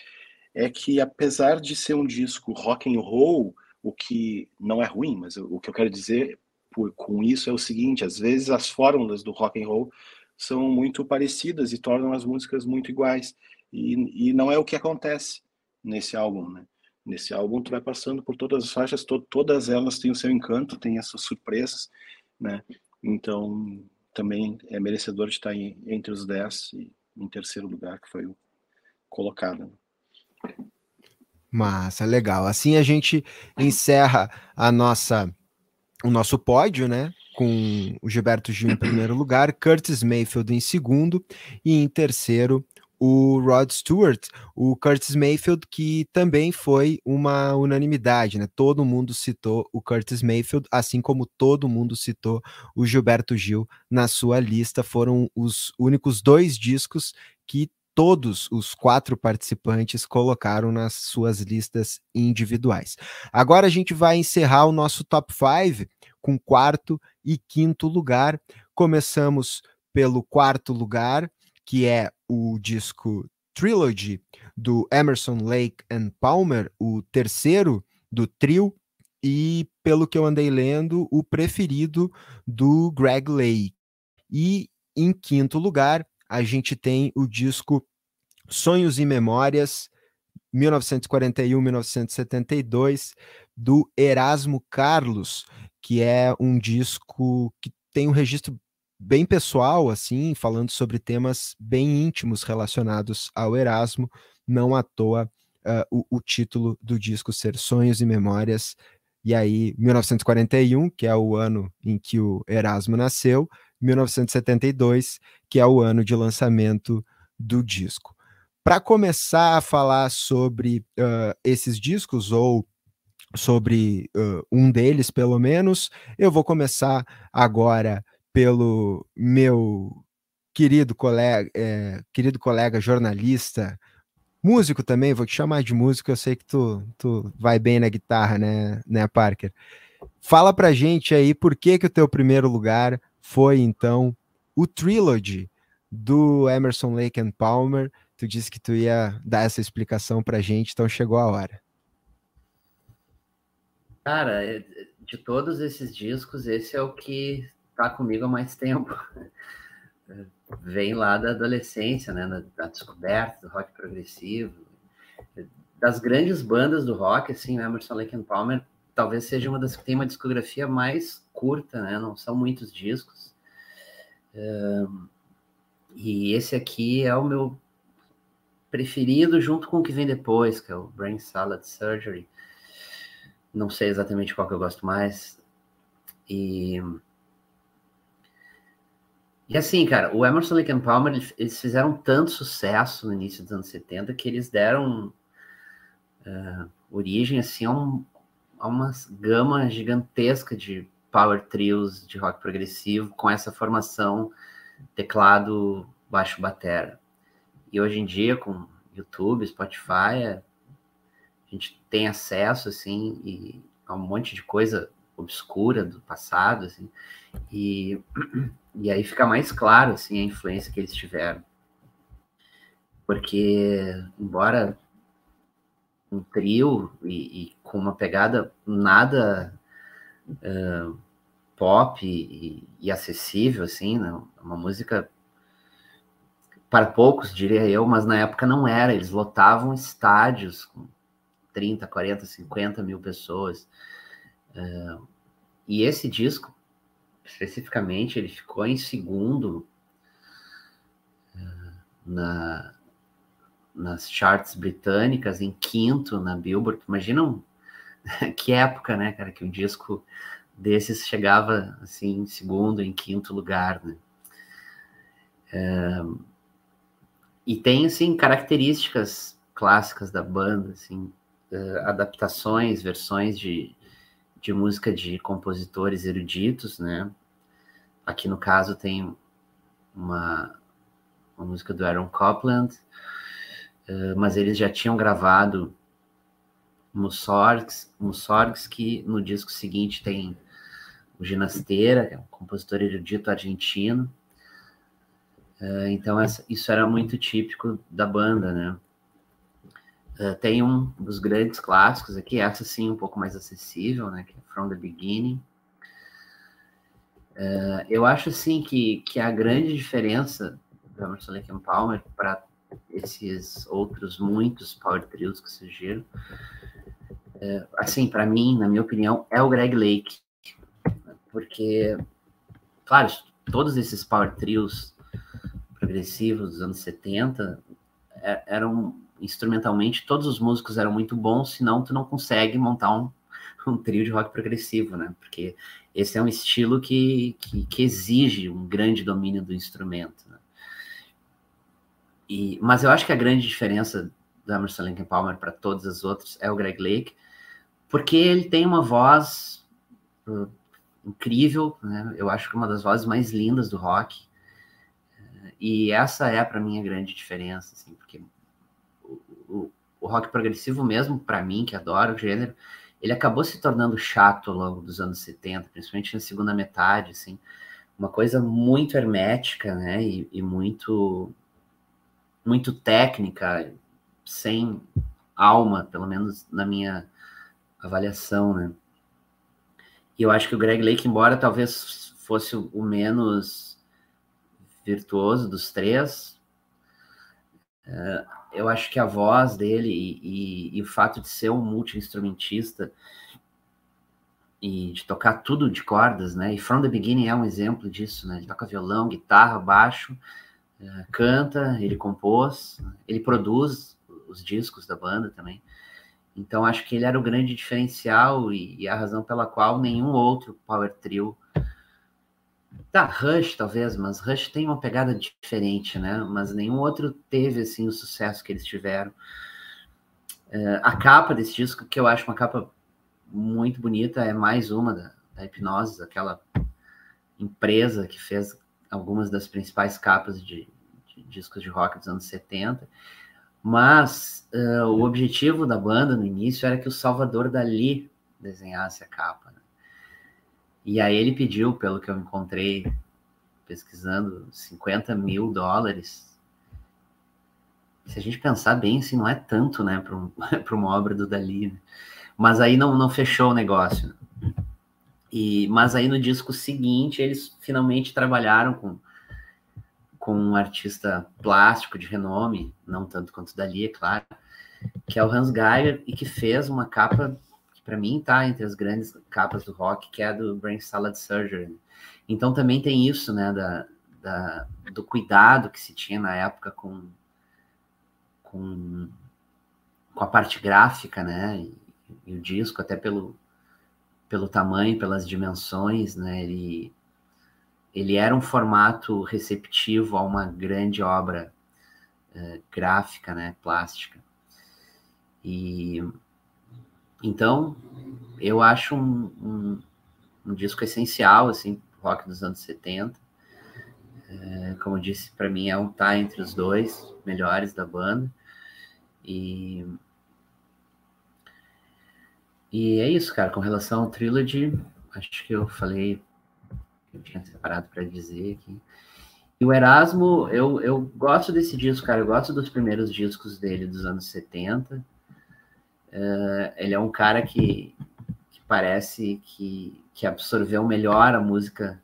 é que apesar de ser um disco rock and roll, o que não é ruim, mas o que eu quero dizer por, com isso é o seguinte: às vezes as fórmulas do rock and roll são muito parecidas e tornam as músicas muito iguais. E, e não é o que acontece nesse álbum, né? Nesse álbum tu vai passando por todas as faixas, to todas elas têm o seu encanto, têm as suas surpresas, né? Então também é merecedor de estar em, entre os dez e em terceiro lugar que foi o colocado. Massa, legal. Assim a gente encerra a nossa o nosso pódio, né? Com o Gilberto Gil em primeiro lugar, Curtis Mayfield em segundo e em terceiro o Rod Stewart, o Curtis Mayfield, que também foi uma unanimidade, né? Todo mundo citou o Curtis Mayfield, assim como todo mundo citou o Gilberto Gil na sua lista. Foram os únicos dois discos que todos os quatro participantes colocaram nas suas listas individuais. Agora a gente vai encerrar o nosso top 5 com quarto e quinto lugar. Começamos pelo quarto lugar, que é o disco Trilogy do Emerson Lake and Palmer, o terceiro do trio e, pelo que eu andei lendo, o preferido do Greg Lake. E, em quinto lugar, a gente tem o disco Sonhos e Memórias, 1941-1972, do Erasmo Carlos, que é um disco que tem um registro bem pessoal, assim, falando sobre temas bem íntimos relacionados ao Erasmo, não à toa uh, o, o, título do disco ser Sonhos e Memórias, e aí 1941, que é o ano em que o Erasmo nasceu, 1972, que é o ano de lançamento do disco. Para começar a falar sobre uh, esses discos, ou sobre uh, um deles, pelo menos, eu vou começar agora pelo meu querido colega, é, querido colega jornalista, músico também, vou te chamar de músico, eu sei que tu, tu vai bem na guitarra, né, né, Parker? Fala pra gente aí por que que o teu primeiro lugar foi, então, o Trilogy do Emerson Lake and Palmer. Tu disse que tu ia dar essa explicação pra gente, então chegou a hora. Cara, é, de todos esses discos, esse é o que tá comigo há mais tempo. Vem lá da adolescência, né, da, da descoberta do rock progressivo, das grandes bandas do rock, assim, né, Emerson Lake and Palmer talvez seja uma das que tem uma discografia mais curta, né, não são muitos discos. Um, e esse aqui é o meu preferido junto com o que vem depois, que é o Brain Salad Surgery. Não sei exatamente qual que eu gosto mais. E e assim, cara, o Emerson Lake and Palmer, eles fizeram tanto sucesso no início dos anos 70 que eles deram uh, origem, assim, a, um, a uma gama gigantesca de power trios de rock progressivo com essa formação teclado, baixo, batera. E hoje em dia, com YouTube, Spotify, a gente tem acesso, assim, e a um monte de coisa obscura do passado, assim, e, [CLEARS THROAT] e aí fica mais claro, assim, a influência que eles tiveram. Porque, embora um trio e, e com uma pegada nada uh, pop e, e, acessível, assim, né? uma música para poucos, diria eu, mas na época não era, eles lotavam estádios com 30, 40, 50 mil pessoas. Uh, e esse disco, especificamente, ele ficou em segundo uh, na, nas charts britânicas, em quinto na Billboard. Imaginam [LAUGHS] que época, né, cara, que um disco desses chegava assim em segundo, em quinto lugar, né? Uh, e tem assim características clássicas da banda, assim, uh, adaptações, versões de, de música de compositores eruditos, né? Aqui no caso tem uma, uma música do Aaron Copland, uh, mas eles já tinham gravado Mussorgs, Mussorgs, que no disco seguinte tem o Ginasteira, é um compositor erudito argentino. Uh, então essa, isso era muito típico da banda, né? Uh, tem um dos grandes clássicos aqui, essa sim um pouco mais acessível, né? Que é From the Beginning. Uh, eu acho assim que, que a grande diferença do Emerson Lake Palmer para esses outros muitos power trios que surgiram, uh, assim, para mim, na minha opinião, é o Greg Lake, porque, claro, todos esses power trios progressivos dos anos 70 é, eram instrumentalmente todos os músicos eram muito bons, senão tu não consegue montar um, [LAUGHS] um trio de rock progressivo, né? Porque esse é um estilo que, que, que exige um grande domínio do instrumento. Né? E, mas eu acho que a grande diferença do Emerson Lake Palmer para todos os outros é o Greg Lake, porque ele tem uma voz uh, incrível, né? Eu acho que é uma das vozes mais lindas do rock. E essa é para mim a grande diferença, assim, porque o, rock progressivo mesmo, para mim, que adoro o gênero, ele acabou se tornando chato ao longo dos anos 70, principalmente na segunda metade, assim, uma coisa muito hermética, né, e, e muito, muito técnica, sem alma, pelo menos na minha avaliação, né? E eu acho que o Greg Lake, embora talvez fosse o menos virtuoso dos três, uh, eu acho que a voz dele e, e, e o fato de ser um multi-instrumentista e de tocar tudo de cordas, né? E From the Beginning é um exemplo disso, né? Ele toca violão, guitarra, baixo, uh, canta, ele compôs, ele produz os discos da banda também. Então acho que ele era o grande diferencial e, e a razão pela qual nenhum outro power trio Tá, Rush talvez, mas Rush tem uma pegada diferente, né? Mas nenhum outro teve assim o sucesso que eles tiveram. Uh, a capa desse disco, que eu acho uma capa muito bonita, é mais uma da, da Hipnose, aquela empresa que fez algumas das principais capas de, de discos de rock dos anos 70. Mas uh, o objetivo da banda no início era que o Salvador Dali desenhasse a capa. Né? E aí ele pediu, pelo que eu encontrei pesquisando, 50 mil dólares. Se a gente pensar bem, assim, não é tanto, né, para um, [LAUGHS] uma obra do Dali. Né? Mas aí não, não fechou o negócio. Né? E, mas aí no disco seguinte eles finalmente trabalharam com com um artista plástico de renome, não tanto quanto Dali, é claro, que é o Hans Geiger, e que fez uma capa para mim tá entre as grandes capas do rock, que é a do Brain Salad Surgery. Então também tem isso, né, da, da, do cuidado que se tinha na época com, com, com a parte gráfica, né, e, e o disco, até pelo, pelo tamanho, pelas dimensões, né, ele ele era um formato receptivo a uma grande obra uh, gráfica, né, plástica. E então eu acho um, um, um disco essencial, assim, rock dos anos 70. É, como disse, para mim é um tá entre os dois melhores da banda. E e é isso, cara. Com relação ao Trilogy, acho que eu falei eu tinha separado para dizer aqui. E o Erasmo, eu, eu gosto desse disco, cara. Eu gosto dos primeiros discos dele dos anos 70. Uh, ele é um cara que, que parece que, que absorveu melhor a música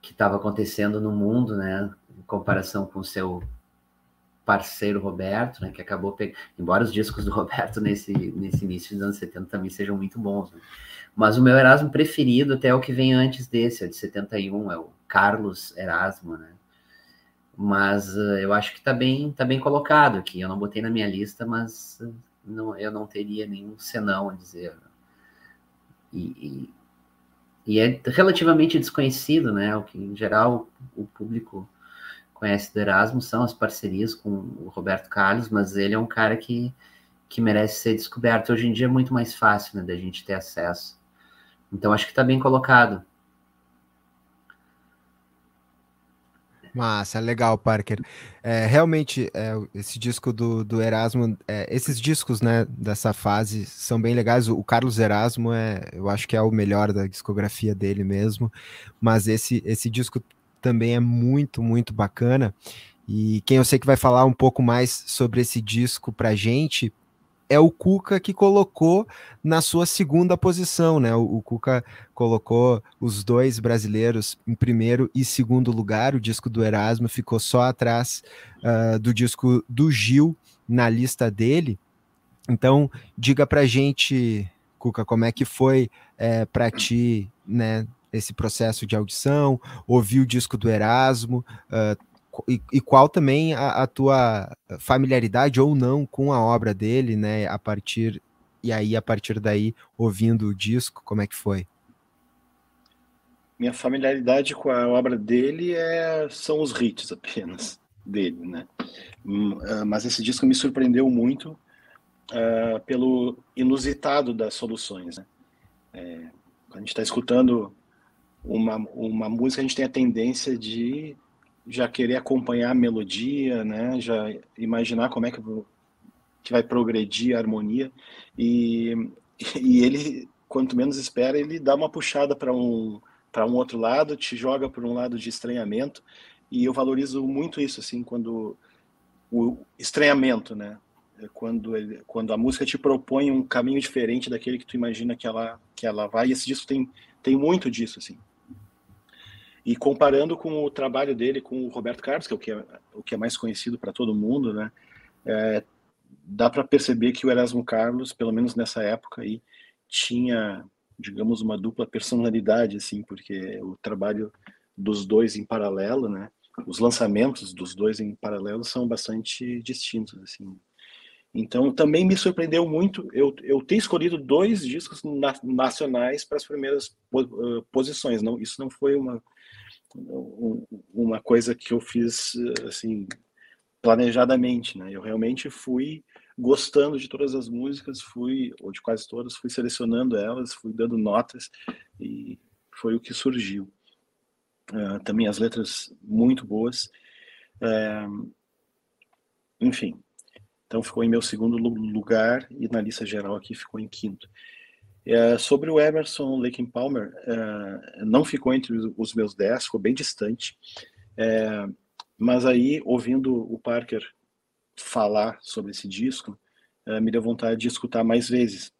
que estava acontecendo no mundo, né? Em comparação com o seu parceiro Roberto, né? Que acabou pegando. Embora os discos do [LAUGHS] Roberto nesse, nesse início dos anos 70 também sejam muito bons, né? Mas o meu Erasmo preferido até é o que vem antes desse, é de 71, é o Carlos Erasmo, né? Mas uh, eu acho que está bem, tá bem colocado aqui. Eu não botei na minha lista, mas uh, não, eu não teria nenhum senão a dizer. E, e, e, é relativamente desconhecido, né? O que em geral o público conhece do Erasmo são as parcerias com o Roberto Carlos, mas ele é um cara que, que merece ser descoberto. Hoje em dia é muito mais fácil né, da gente ter acesso. Então acho que está bem colocado. Massa, legal, Parker. É, realmente, é, esse disco do, do Erasmo, é, esses discos, né, dessa fase são bem legais. O, o, Carlos Erasmo é, eu acho que é o melhor da discografia dele mesmo. Mas esse, esse disco também é muito, muito bacana. E quem eu sei que vai falar um pouco mais sobre esse disco pra gente é o Cuca que colocou na sua segunda posição, né? O, o, Cuca colocou os dois brasileiros em primeiro e segundo lugar. O disco do Erasmo ficou só atrás uh, do disco do Gil na lista dele. Então, diga pra gente, Cuca, como é que foi é, para ti, né? Esse processo de audição, ouvir o disco do Erasmo, uh, e, e qual também a, a, tua familiaridade ou não com a obra dele, né? A partir e aí a partir daí ouvindo o disco, como é que foi? Minha familiaridade com a obra dele é são os hits apenas dele, né? Hum, ah, mas esse disco me surpreendeu muito uh, pelo inusitado das soluções, né? É, quando a gente está escutando uma, uma música, a gente tem a tendência de já querer acompanhar a melodia, né? Já imaginar como é que, que vai progredir a harmonia e, e ele, quanto menos espera, ele dá uma puxada para um para um outro lado, te joga por um lado de estranhamento e eu valorizo muito isso assim quando o estranhamento, né? é quando, ele, quando a música te propõe um caminho diferente daquele que tu imagina que ela, que ela vai, e esse disco tem, tem muito disso, assim. E comparando com o trabalho dele com o Roberto Carlos, que é o que é, o que é mais conhecido para todo mundo, né? É, dá para perceber que o Erasmo Carlos, pelo menos nessa época aí, tinha, digamos, uma dupla personalidade, assim, porque o trabalho dos dois em paralelo, né? Os lançamentos dos dois em paralelo são bastante distintos, assim. Então, também me surpreendeu muito eu, eu ter escolhido dois discos na, nacionais para as primeiras uh, posições. Não, isso não foi uma, uma coisa que eu fiz assim planejadamente, né? Eu realmente fui gostando de todas as músicas, fui ou de quase todas, fui selecionando elas, fui dando notas e foi o que surgiu. Uh, também as letras muito boas. Uh, enfim, então ficou em meu segundo lugar e na lista geral aqui ficou em quinto. É, sobre o Emerson Lake Palmer, é, não ficou entre os meus dez, ficou bem distante. É, mas aí, ouvindo o Parker falar sobre esse disco, é, me deu vontade de escutar mais vezes,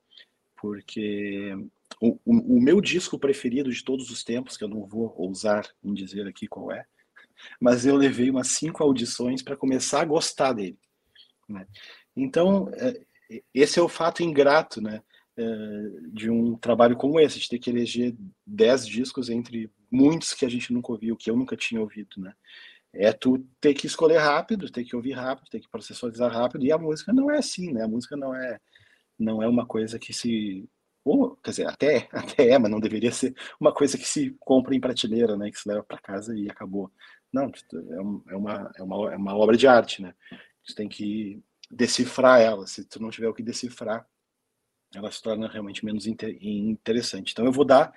porque o, o, o, meu disco preferido de todos os tempos, que eu não vou ousar em dizer aqui qual é, [LAUGHS] mas eu levei umas cinco audições para começar a gostar dele. Né? Então, é, esse é o fato ingrato né, de um trabalho como esse, de ter que eleger dez discos entre muitos que a gente nunca ouviu, que eu nunca tinha ouvido. Né? É tu ter que escolher rápido, ter que ouvir rápido, ter que processualizar rápido, e a música não é assim, né? A música não é, não é uma coisa que se ou, quer dizer, até, [LAUGHS] até é, mas não deveria ser uma coisa que se compra em prateleira, né, que se leva para casa e acabou. Não, é, uma, é, uma, é uma obra de arte, né? Você tem que decifrar ela. Se tu não tiver o que decifrar, ela se torna realmente menos interessante. Então eu vou dar,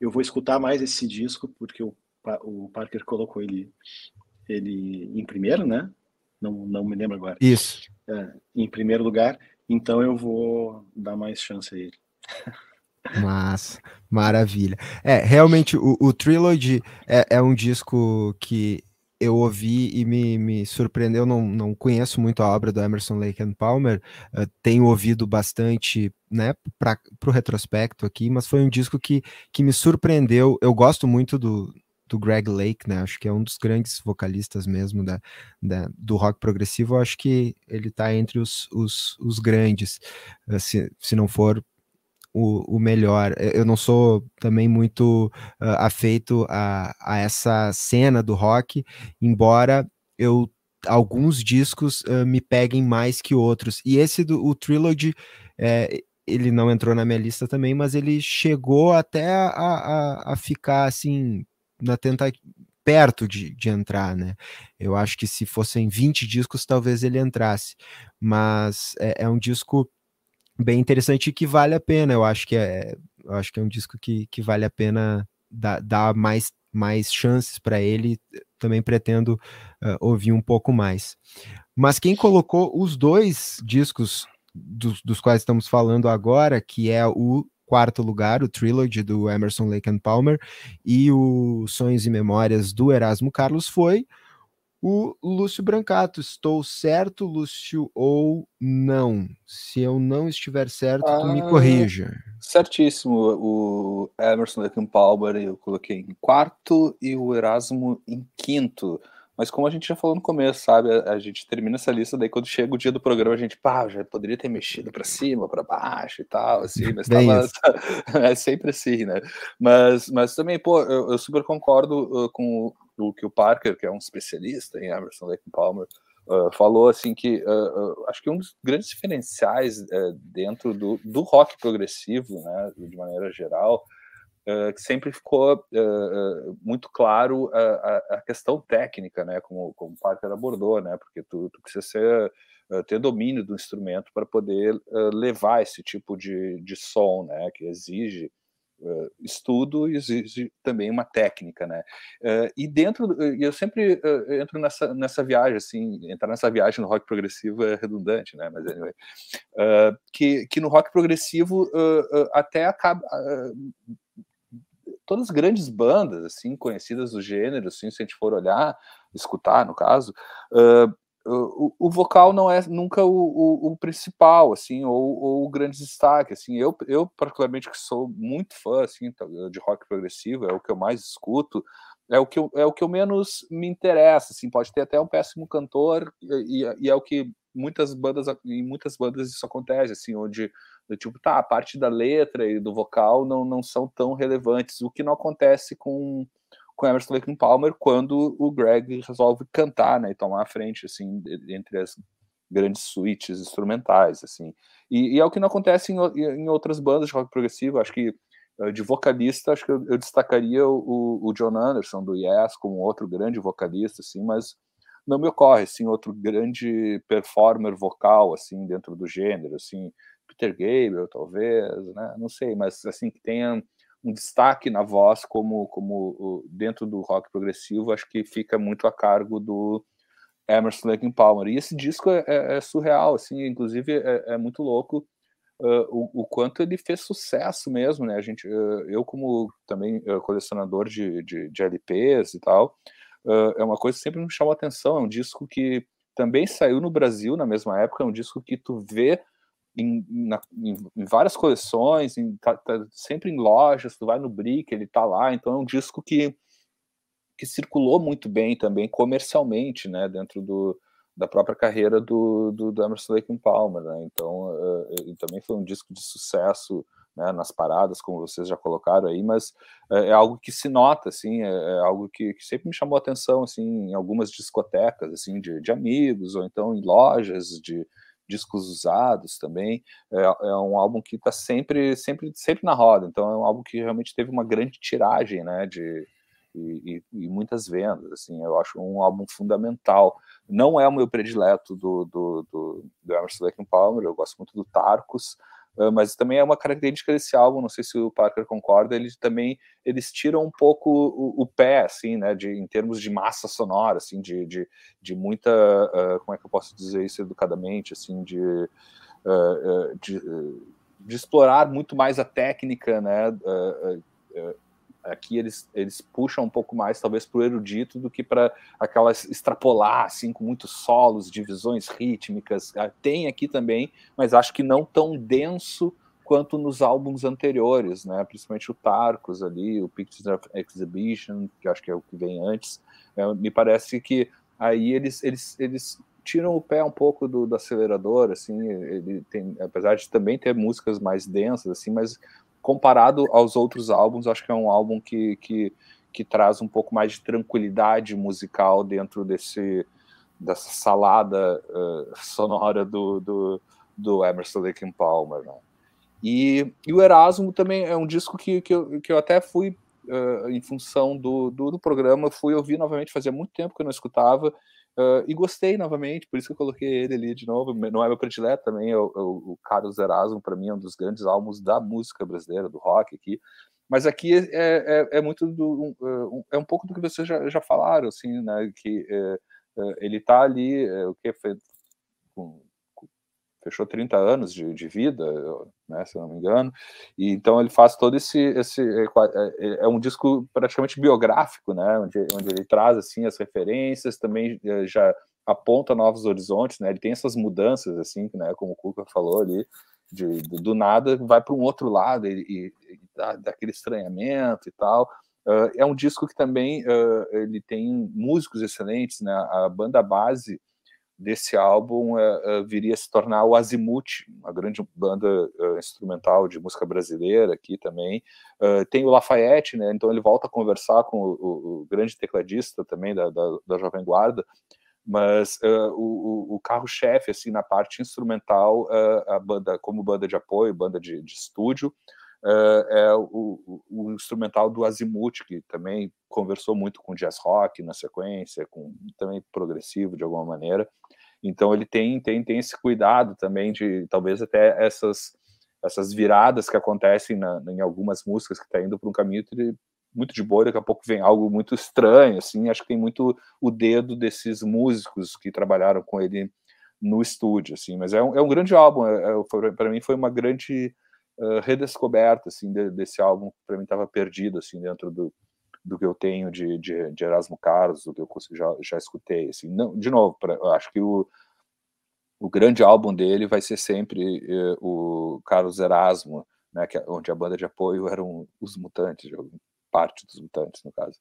eu vou escutar mais esse disco porque o, o Parker colocou ele, ele em primeiro, né? Não, não me lembro agora. Isso. É, em primeiro lugar. Então eu vou dar mais chance a ele. [LAUGHS] Mas, maravilha. É, realmente, o, o Trilogy é, é um disco que eu ouvi e me, me surpreendeu. Não, não conheço muito a obra do Emerson Lake and Palmer, uh, tenho ouvido bastante né, para o retrospecto aqui, mas foi um disco que, que me surpreendeu. Eu gosto muito do, do Greg Lake, né? Acho que é um dos grandes vocalistas mesmo da, da do rock progressivo. Eu acho que ele está entre os, os, os grandes, uh, se, se não for o, o melhor. Eu não sou também muito uh, afeito a, a essa cena do rock, embora eu alguns discos uh, me peguem mais que outros. E esse do o Trilogy, é, ele não entrou na minha lista também, mas ele chegou até a, a, a ficar assim na tentativa perto de, de entrar, né? Eu acho que se fossem 20 discos, talvez ele entrasse. Mas é, é um disco bem interessante e que vale a pena. Eu acho que é, eu acho que é um disco que, que vale a pena dar, dar mais, mais chances para ele. Também pretendo uh, ouvir um pouco mais. Mas quem colocou os dois discos dos, dos quais estamos falando agora, que é o quarto lugar, o Trilogy do Emerson Lake and Palmer e o Sonhos e Memórias do Erasmo Carlos, foi o Lúcio Brancato. Estou certo, Lúcio, ou não? Se eu não estiver certo, ah, tu me ah, corrija. Certíssimo. O Emerson Lake Palmer eu coloquei em quarto e o Erasmo em quinto. Mas como a gente já falou no começo, sabe? A, a, gente termina essa lista, daí quando chega o dia do programa, a gente, pá, já poderia ter mexido para cima, para baixo e tal, assim, mas tava, [LAUGHS] é sempre assim, né? Mas, mas também, pô, eu, eu super concordo uh, com o que o Parker, que é um especialista em Emerson Lake Palmer, uh, falou assim que uh, acho que um dos grandes diferenciais dentro do, do rock progressivo, né, de maneira geral, Uh, que sempre ficou uh, uh, muito claro a, a, questão técnica, né, como, como o Parker abordou, né, porque tu, tu precisa ser, ter domínio do instrumento para poder levar esse tipo de, de som, né, que exige Uh, estudo exige também uma técnica, né? Uh, e dentro, e eu sempre uh, entro nessa, nessa viagem, assim, entrar nessa viagem no rock progressivo é redundante, né? Mas que, que no rock progressivo até acaba todas as grandes bandas assim conhecidas do gênero, assim, se a gente for olhar, escutar no caso, o, o, vocal não é nunca o, o, o principal, assim, ou, ou, o grande destaque, assim, eu, eu particularmente que sou muito fã, assim, de rock progressivo, é o que eu mais escuto, é o que eu, é o que eu menos me interessa, assim, pode ter até um péssimo cantor, e, e é o que muitas bandas, em muitas bandas isso acontece, assim, onde, tipo, tá, a parte da letra e do vocal não, não são tão relevantes, o que não acontece com com Emerson Lake Palmer quando o Greg resolve cantar, né, e tomar a frente, assim, entre as grandes suítes instrumentais, assim. E, e, é o que não acontece em, em, outras bandas de rock progressivo, acho que eh, de vocalista, acho que eu, eu destacaria o, o, John Anderson, do Yes, como outro grande vocalista, assim, mas não me ocorre, assim, outro grande performer vocal, assim, dentro do gênero, assim, Peter Gabriel, talvez, né, não sei, mas, assim, que tenha um destaque na voz como, como dentro do rock progressivo, acho que fica muito a cargo do Emerson Lake Palmer. E esse disco é, é, é surreal, assim, inclusive é, é muito louco uh, o, o, quanto ele fez sucesso mesmo, né? A gente, uh, eu como também uh, colecionador de, de, de, LPs e tal, é uma coisa que sempre me chamou atenção. É um disco que também saiu no Brasil na mesma época, é um disco que tu vê em, na, em, em, várias coleções, em, tá, tá sempre em lojas, tu vai no Brick, ele tá lá, então é um disco que, que circulou muito bem também comercialmente, né, dentro do, da própria carreira do, do, do Emerson Lake Palmer, né, então uh, também foi um disco de sucesso né, nas paradas, como vocês já colocaram aí, mas uh, é algo que se nota, assim, é, é algo que, que, sempre me chamou atenção, assim, em algumas discotecas, assim, de, de amigos, ou então em lojas de, discos usados também. É, é um álbum que está sempre, sempre, sempre na roda. Então é um álbum que realmente teve uma grande tiragem, né? De, e, e, e, muitas vendas, assim, eu acho um álbum fundamental. Não é o meu predileto do, do, do, do Emerson Lake Palmer, eu gosto muito do Tarcos, ah, mas também é uma característica desse álbum, não sei se o Parker concorda, eles também eles tiram um pouco o, o, pé, assim, né, de, em termos de massa sonora, assim, de, de, de muita, uh, como é que eu posso dizer isso educadamente, assim, de, uh, de, de, explorar muito mais a técnica, né, aqui eles, eles puxam um pouco mais, talvez, para o erudito do que para aquelas extrapolar, assim, com muitos solos, divisões rítmicas. Ah, tem aqui também, mas acho que não tão denso quanto nos álbuns anteriores, né? Principalmente o Tarcos ali, o Pictures of Exhibition, que acho que é o que vem antes. É, me parece que aí eles, eles, eles tiram o pé um pouco do, do acelerador, assim, ele tem, apesar de também ter músicas mais densas, assim, mas comparado aos outros álbuns, acho que é um álbum que, que, que traz um pouco mais de tranquilidade musical dentro desse dessa salada uh, sonora do, do, do Emerson Lake Palmer. Né? E, e, o Erasmo também é um disco que, que, eu, que eu até fui, uh, em função do, do, do, programa, fui ouvir novamente, fazia muito tempo que eu não escutava, Uh, e gostei novamente, por isso que eu coloquei ele ali de novo. Não é meu predileto também, é o, é o, o Carlos Erasmo, para mim, é um dos grandes álbuns da música brasileira, do rock aqui. Mas aqui é, é, é muito do. Um, é um pouco do que vocês já, já falaram, assim, né? Que é, é, ele está ali, o que foi com fechou 30 anos de, de vida, né, se não me engano, e então ele faz todo esse, esse é, é, é um disco praticamente biográfico, né, onde, onde ele traz assim as referências, também é, já aponta novos horizontes, né, ele tem essas mudanças assim, né, como o Cuca falou ali, de, do nada vai para um outro lado e, e, e dá, dá, aquele estranhamento e tal. Uh, é um disco que também uh, ele tem músicos excelentes, né, a banda base desse álbum uh, uh, viria a se tornar o Azimuth, uma grande banda uh, instrumental de música brasileira aqui também. tem o Lafayette, né? Então ele volta a conversar com o, o, o grande tecladista também da, da, da Jovem Guarda, mas o, o carro-chefe assim na parte instrumental, a banda como banda de apoio, banda de, de estúdio, é o, o, instrumental do Azimuth, que também conversou muito com jazz rock na sequência, com também progressivo de alguma maneira. Então ele tem, tem, tem esse cuidado também de talvez até essas essas viradas que acontecem na, em algumas músicas que está indo para um caminho muito de boa, daqui a pouco vem algo muito estranho, assim, acho que tem muito o dedo desses músicos que trabalharam com ele no estúdio, assim, mas é um, é um grande álbum, é, é, para mim foi uma grande redescoberta assim de, desse álbum que para mim estava perdido assim dentro do, do que eu tenho de, de, de Erasmo Carlos, do que eu já, já escutei. Assim, não, de novo, pra, acho que o, o grande álbum dele vai ser sempre uh, o Carlos Erasmo, né, que, é onde a banda de apoio eram os Mutantes, parte dos Mutantes, no caso.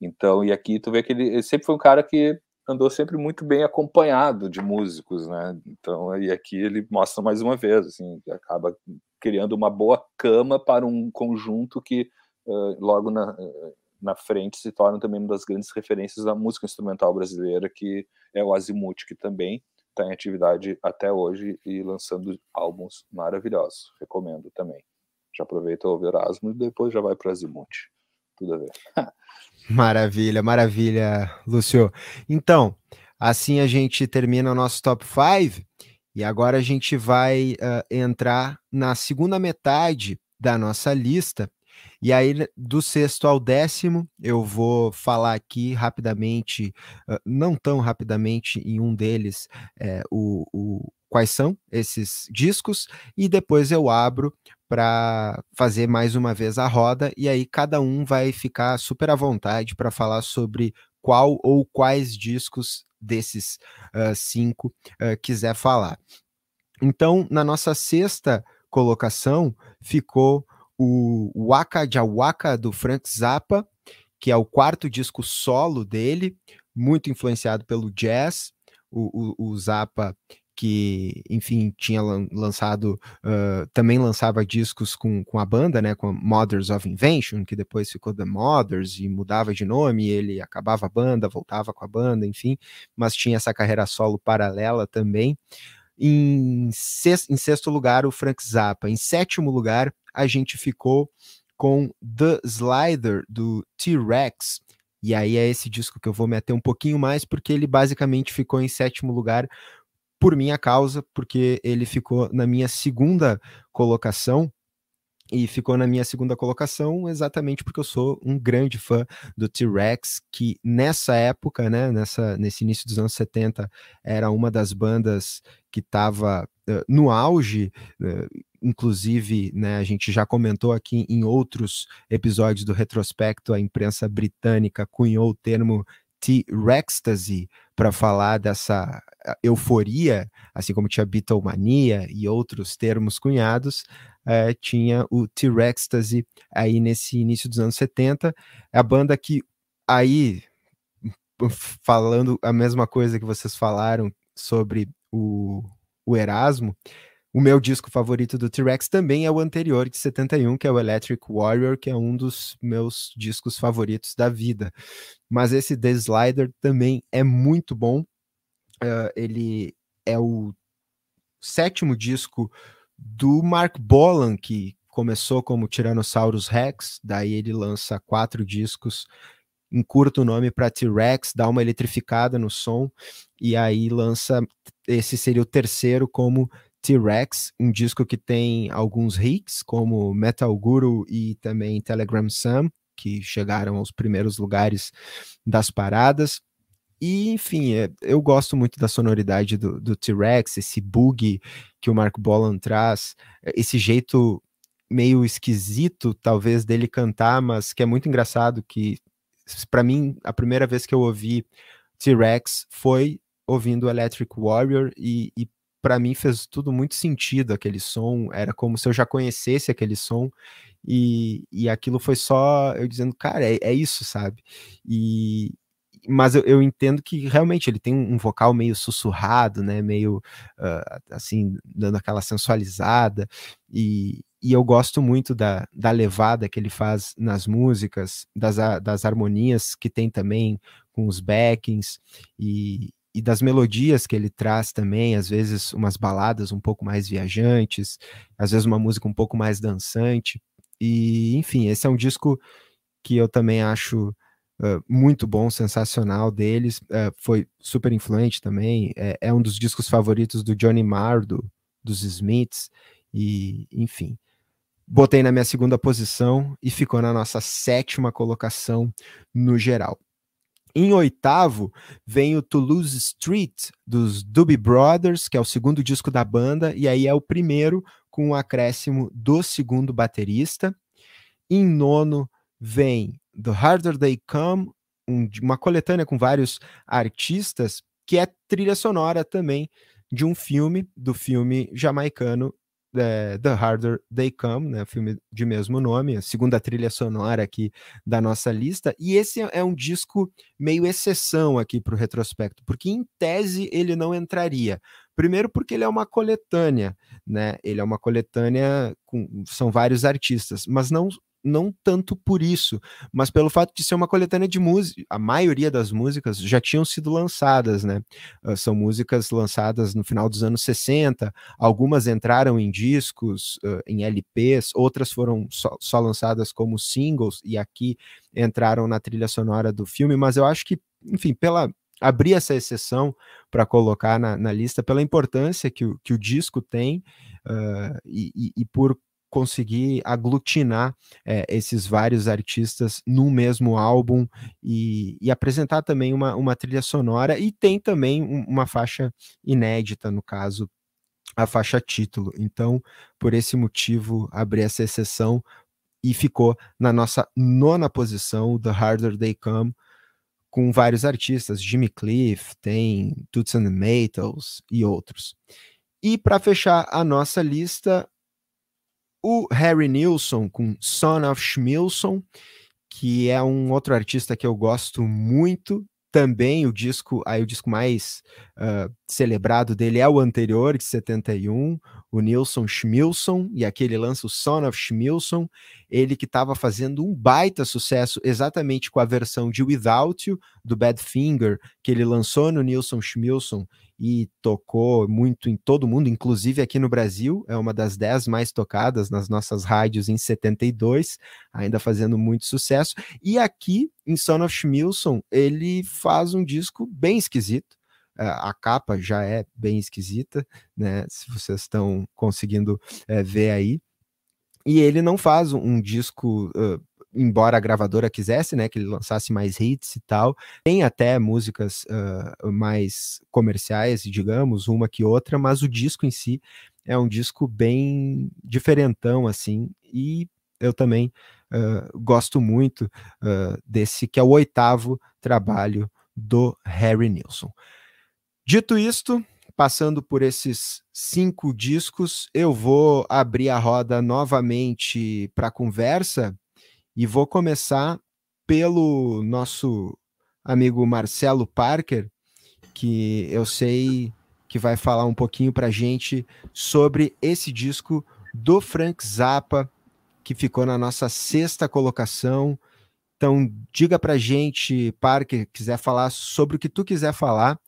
Então, e aqui tu vê que ele, ele sempre foi um cara que andou sempre muito bem acompanhado de músicos, né? Então, e aqui ele mostra mais uma vez, assim, acaba criando uma boa cama para um conjunto que uh, logo na, na frente se torna também uma das grandes referências da música instrumental brasileira, que é o Azimuth, que também está em atividade até hoje e lançando álbuns maravilhosos. Recomendo também. Já aproveita o Erasmo e depois já vai para Azimuth. Tudo a ver. [LAUGHS] Maravilha, maravilha, Lúcio. Então, assim a gente termina o nosso top 5 e agora a gente vai uh, entrar na segunda metade da nossa lista. E aí, do sexto ao décimo, eu vou falar aqui rapidamente, não tão rapidamente, em um deles, é, o, o, quais são esses discos, e depois eu abro para fazer mais uma vez a roda, e aí cada um vai ficar super à vontade para falar sobre qual ou quais discos desses uh, cinco uh, quiser falar. Então, na nossa sexta colocação, ficou o Waka Jawaka do Frank Zappa, que é o quarto disco solo dele, muito influenciado pelo jazz. O, o, o Zappa que, enfim, tinha lançado, uh, também lançava discos com, com a banda, né, com Mothers of Invention, que depois ficou The Mothers e mudava de nome, ele acabava a banda, voltava com a banda, enfim, mas tinha essa carreira solo paralela também. Em sexto, em sexto lugar, o Frank Zappa. Em sétimo lugar, a gente ficou com The Slider, do T-Rex, e aí é esse disco que eu vou meter um pouquinho mais, porque ele basicamente ficou em sétimo lugar por minha causa, porque ele ficou na minha segunda colocação. E ficou na minha segunda colocação exatamente porque eu sou um grande fã do T-Rex, que nessa época, né, nessa, nesse início dos anos 70, era uma das bandas que estava uh, no auge, uh, inclusive, né, a gente já comentou aqui em outros episódios do retrospecto, a imprensa britânica cunhou o termo T-Rextasy para falar dessa euforia, assim como tinha Beatlemania e outros termos cunhados, é, tinha o T-Rextasy aí nesse início dos anos 70, a banda que aí, falando a mesma coisa que vocês falaram sobre o, o Erasmo, o meu disco favorito do T-Rex também é o anterior, de 71, que é o Electric Warrior, que é um dos meus discos favoritos da vida. Mas esse The Slider também é muito bom. Uh, ele é o sétimo disco do Mark Bolan, que começou como Tyrannosaurus Rex, daí ele lança quatro discos, encurta o nome para T-Rex, dá uma eletrificada no som, e aí lança, esse seria o terceiro como T-Rex, um disco que tem alguns hits, como Metal Guru e também Telegram Sam, que chegaram aos primeiros lugares das paradas. E, enfim, é, eu gosto muito da sonoridade do, do T-Rex, esse bug que o Mark Bolan traz, esse jeito meio esquisito, talvez, dele cantar, mas que é muito engraçado, que, para mim, a primeira vez que eu ouvi T-Rex foi ouvindo Electric Warrior e, e para mim fez tudo muito sentido aquele som, era como se eu já conhecesse aquele som, e, e aquilo foi só eu dizendo, cara, é, é isso, sabe? E, mas eu, eu, entendo que realmente ele tem um vocal meio sussurrado, né? Meio uh, assim, dando aquela sensualizada, e, e eu gosto muito da, da levada que ele faz nas músicas, das, das harmonias que tem também com os backings, e, e das melodias que ele traz também, às vezes umas baladas um pouco mais viajantes, às vezes uma música um pouco mais dançante. E, enfim, esse é um disco que eu também acho uh, muito bom, sensacional deles. Uh, foi super influente também. É, é, um dos discos favoritos do Johnny Marr, do, dos Smiths. E, enfim, botei na minha segunda posição e ficou na nossa sétima colocação no geral. Em oitavo, vem o Toulouse Street, dos Doobie Brothers, que é o segundo disco da banda, e aí é o primeiro com o acréscimo do segundo baterista. Em nono, vem The Harder They Come, um, uma coletânea com vários artistas, que é trilha sonora também de um filme, do filme jamaicano é, The Harder They Come, né, filme de mesmo nome, a segunda trilha sonora aqui da nossa lista, e esse é um disco meio exceção aqui para o retrospecto, porque em tese ele não entraria. Primeiro porque ele é uma coletânea, né? Ele é uma coletânea com são vários artistas, mas não não tanto por isso, mas pelo fato de ser uma coletânea de música. A maioria das músicas já tinham sido lançadas, né? Uh, são músicas lançadas no final dos anos 60, algumas entraram em discos, uh, em LPs, outras foram só, só lançadas como singles, e aqui entraram na trilha sonora do filme, mas eu acho que, enfim, pela abrir essa exceção para colocar na, na, lista pela importância que o, que o disco tem uh, e, e, e, por conseguir aglutinar é, esses vários artistas num mesmo álbum e, e, apresentar também uma, uma trilha sonora e tem também um, uma faixa inédita, no caso, a faixa título. Então, por esse motivo, abri essa exceção e ficou na nossa nona posição, The Harder They Come, com vários artistas, Jimmy Cliff, tem Toots and the Maytals e outros. E para fechar a nossa lista, o Harry Nilsson com Son of Schmilson, que é um outro artista que eu gosto muito. Também o disco, aí o disco mais uh, celebrado dele é o anterior, de 71, o Nilson Schmilson, e aqui ele lança o Son of Schmilson, ele que estava fazendo um baita sucesso exatamente com a versão de Without You, do Badfinger, que ele lançou no Nilson Schmilson e tocou muito em todo mundo, inclusive aqui no Brasil, é uma das dez mais tocadas nas nossas rádios em 72, ainda fazendo muito sucesso. E aqui, em Son of Schmilson, ele faz um disco bem esquisito, a capa já é bem esquisita, né? Se vocês estão conseguindo é, ver aí. E ele não faz um, um disco uh, embora a gravadora quisesse, né, que ele lançasse mais hits e tal, tem até músicas uh, mais comerciais, digamos, uma que outra, mas o disco em si é um disco bem diferentão, assim, e eu também uh, gosto muito uh, desse, que é o oitavo trabalho do Harry Nilsson. Dito isto, passando por esses cinco discos, eu vou abrir a roda novamente para conversa e vou começar pelo nosso amigo Marcelo Parker, que eu sei que vai falar um pouquinho para gente sobre esse disco do Frank Zappa, que ficou na nossa sexta colocação. Então, diga para gente, Parker, quiser falar sobre o que tu quiser falar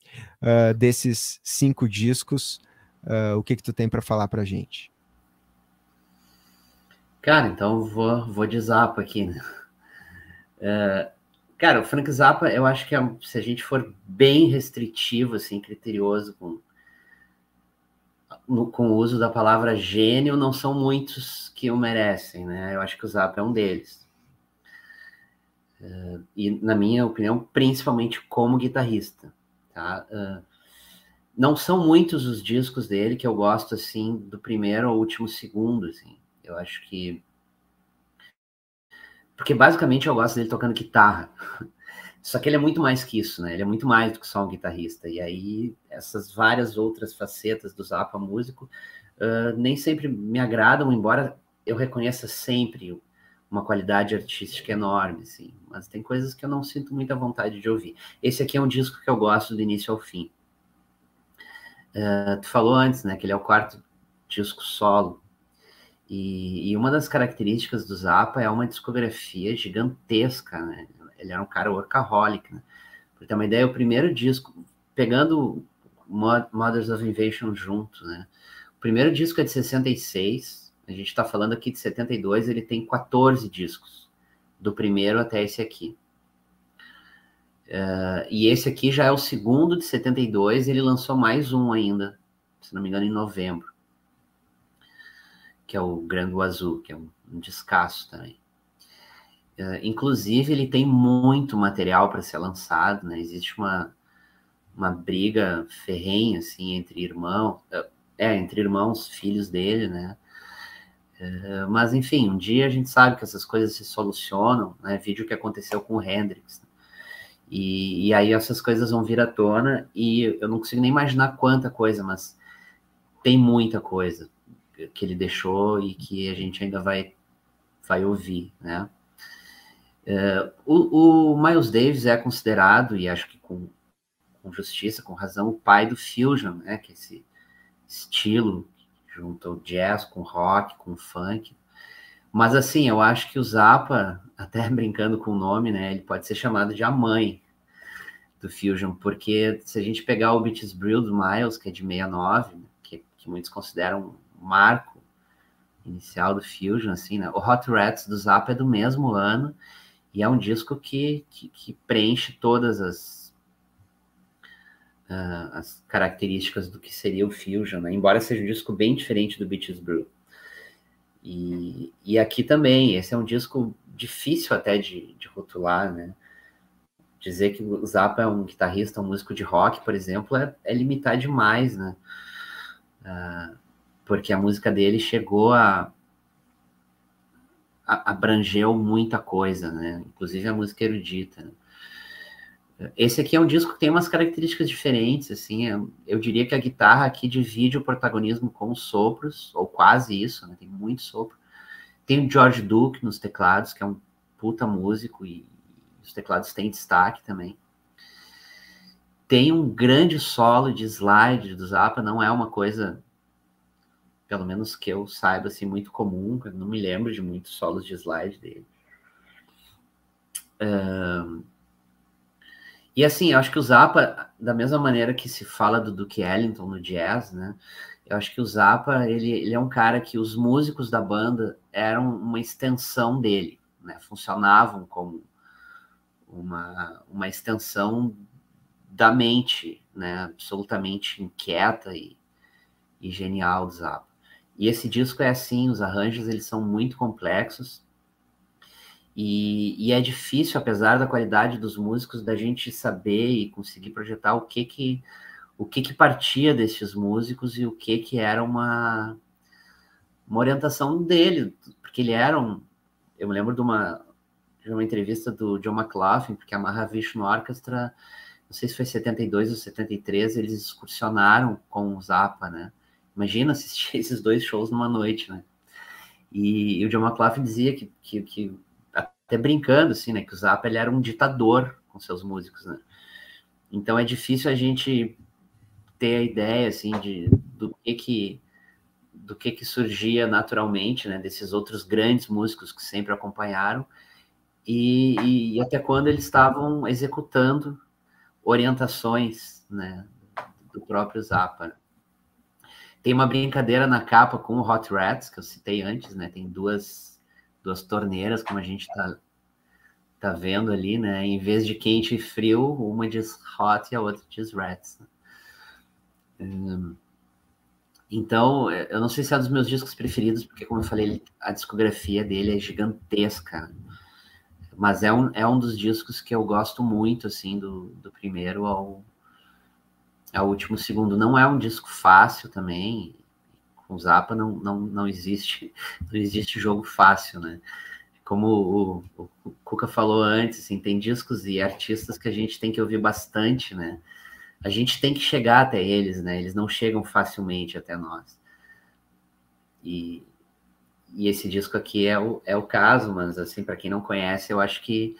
uh, desses cinco discos, uh, o que que tu tem para falar para gente? Cara, então vou, vou de Zappa aqui, né? É, cara, o Frank Zappa, eu acho que é, se a gente for bem restritivo, assim, criterioso com, no, com o uso da palavra gênio, não são muitos que o merecem, né? Eu acho que o Zappa é um deles. É, e, na minha opinião, principalmente como guitarrista, tá? É, não são muitos os discos dele que eu gosto, assim, do primeiro ao último segundo, assim. Eu acho que. Porque basicamente eu gosto dele tocando guitarra. [LAUGHS] Só que ele é muito mais que isso, né? Ele é muito mais do que só um guitarrista. E aí, essas várias outras facetas do Zappa músico uh, nem sempre me agradam, embora eu reconheça sempre uma qualidade artística enorme, assim. Mas tem coisas que eu não sinto muita vontade de ouvir. Esse aqui é um disco que eu gosto do início ao fim. Uh, tu falou antes, né? Que ele é o quarto disco solo e, e, uma das características do Zappa é uma discografia gigantesca, né? Ele era um cara workaholic, né? Pra ter uma ideia, o primeiro disco, pegando Mothers of Invasion junto, né? O primeiro disco é de 66, a gente está falando aqui de 72, ele tem 14 discos, do primeiro até esse aqui. Uh, e esse aqui já é o segundo de 72, ele lançou mais um ainda, se não me engano, em novembro que é o Grango Azul, que é um, um descasso também. Uh, inclusive, ele tem muito material para ser lançado, né? Existe uma, uma briga ferrenha, assim, entre irmãos, uh, é, entre irmãos, filhos dele, né? Uh, mas, enfim, um dia a gente sabe que essas coisas se solucionam, né? Vídeo que aconteceu com o Hendrix. Né? E, e, aí essas coisas vão vir à tona e eu não consigo nem imaginar quanta coisa, mas tem muita coisa que ele deixou e que a gente ainda vai, vai ouvir, né? Uh, o, o, Miles Davis é considerado, e acho que com, com, justiça, com razão, o pai do fusion, né? Que é esse estilo que junta o jazz com rock, com funk. Mas assim, eu acho que o Zappa, [LAUGHS] até brincando com o nome, né? Ele pode ser chamado de a mãe do fusion, porque se a gente pegar o Beaches Brew do Miles, que é de 69, né, que, que muitos consideram marco inicial do fusion, assim, né? O Hot Rats do Zappa é do mesmo ano e é um disco que, que, que preenche todas as, uh, as características do que seria o Fusion, né? embora seja um disco bem diferente do Beaches Brew. E, e aqui também, esse é um disco difícil até de, de rotular, né? Dizer que o Zappa é um guitarrista, um músico de rock, por exemplo, é, é limitar demais, né? Uh, porque a música dele chegou a, abrangeu muita coisa, né? Inclusive a música erudita. Né? Esse aqui é um disco que tem umas características diferentes, assim. É, eu diria que a guitarra aqui divide o protagonismo com os sopros, ou quase isso, né? Tem muito sopro. Tem o George Duke nos teclados, que é um puta músico e os teclados têm destaque também. Tem um grande solo de slide do Zappa, não é uma coisa pelo menos que eu saiba, assim, muito comum. Eu não me lembro de muitos solos de slide dele. Um, e assim, eu acho que o Zappa, da mesma maneira que se fala do Duke Ellington no jazz, né? Eu acho que o Zappa, ele, ele é um cara que os músicos da banda eram uma extensão dele, né? Funcionavam como uma, uma extensão da mente, né? Absolutamente inquieta e, e genial do Zappa. E esse disco é assim, os arranjos eles são muito complexos e, e, é difícil, apesar da qualidade dos músicos, da gente saber e conseguir projetar o que que o que que partia desses músicos e o que que era uma uma orientação dele, porque ele era um, eu me lembro de uma de uma entrevista do John McLaughlin, porque a Mahavishnu Orchestra, não sei se foi 72 ou 73, eles excursionaram com o Zappa, né? Imagina assistir [LAUGHS] esses dois shows numa noite, né? E, e o John McLaughlin dizia que, que, que, até brincando, assim, né? Que o Zappa ele era um ditador com seus músicos, né? Então é difícil a gente ter a ideia, assim, de, do que que do que que surgia naturalmente, né? Desses outros grandes músicos que sempre acompanharam e, e, e até quando eles estavam executando orientações, né? Do próprio Zappa. Tem uma brincadeira na capa com o Hot Rats, que eu citei antes, né? Tem duas, duas torneiras, como a gente tá, tá vendo ali, né? Em vez de quente e frio, uma diz hot e a outra diz rats. Né? Hum, então, eu não sei se é um dos meus discos preferidos, porque, como eu falei, a discografia dele é gigantesca. Mas é um, é um dos discos que eu gosto muito, assim, do, do primeiro ao, é o último segundo. Não é um disco fácil também. Com Zappa não, não, não existe não existe jogo fácil, né? Como o, o, o Cuca falou antes, assim, tem discos e artistas que a gente tem que ouvir bastante, né? A gente tem que chegar até eles, né? Eles não chegam facilmente até nós. E, e esse disco aqui é o, é o caso, mas assim, para quem não conhece, eu acho que,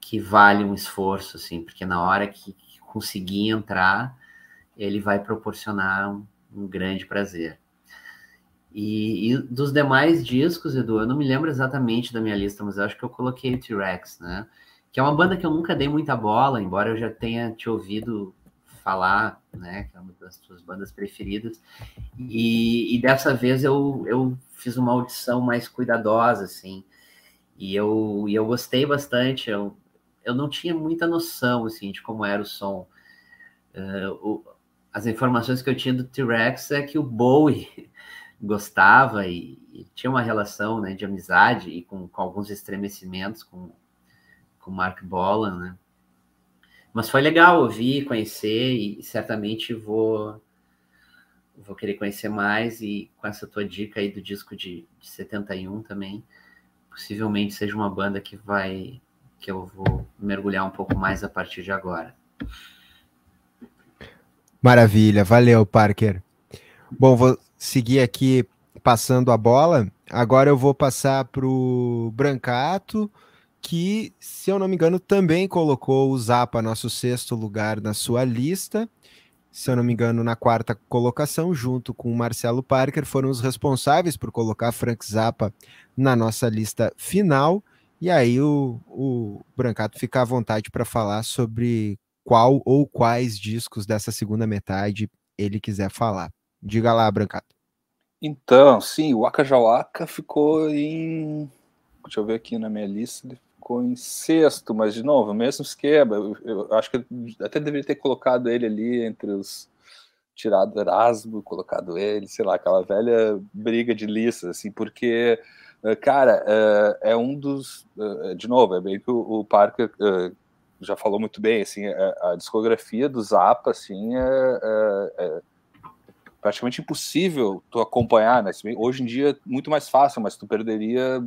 que vale um esforço, assim, porque na hora que, que conseguir entrar, ele vai proporcionar um, um grande prazer. E, e, dos demais discos, Edu, eu não me lembro exatamente da minha lista, mas eu acho que eu coloquei T-Rex, né? Que é uma banda que eu nunca dei muita bola, embora eu já tenha te ouvido falar, né? Que é uma das suas bandas preferidas. E, e dessa vez eu, eu fiz uma audição mais cuidadosa, assim. E eu, e eu gostei bastante. Eu, eu não tinha muita noção, assim, de como era o som. Uh, o, as informações que eu tinha do T-Rex é que o Bowie [LAUGHS] gostava e, e, tinha uma relação né, de amizade e com, com alguns estremecimentos com com Mark Bolan, né? Mas foi legal ouvir, conhecer e certamente vou vou querer conhecer mais e com essa tua dica aí do disco de, de 71 também, possivelmente seja uma banda que vai que eu vou mergulhar um pouco mais a partir de agora. Maravilha, valeu, Parker. Bom, vou seguir aqui passando a bola. Agora eu vou passar para o Brancato, que, se eu não me engano, também colocou o Zapa, nosso sexto lugar, na sua lista. Se eu não me engano, na quarta colocação, junto com o Marcelo Parker, foram os responsáveis por colocar Frank Zappa na nossa lista final. E aí o, o Brancato fica à vontade para falar sobre qual ou quais discos dessa segunda metade ele quiser falar. Diga lá, Brancato. Então, sim, o Waka Jawaka ficou em. Deixa eu ver aqui na minha lista, ele ficou em sexto, mas de novo, mesmo esquema. Eu, eu acho que eu até deveria ter colocado ele ali entre os. Tirado Erasmo, colocado ele, sei lá, aquela velha briga de listas, assim, porque eh, cara, é, é um dos. Eh, de novo, é bem que o, Parker já falou muito bem, assim, a, a discografia do Zappa, assim, é, é, é, praticamente impossível tu acompanhar, né? Hoje em dia é muito mais fácil, mas tu perderia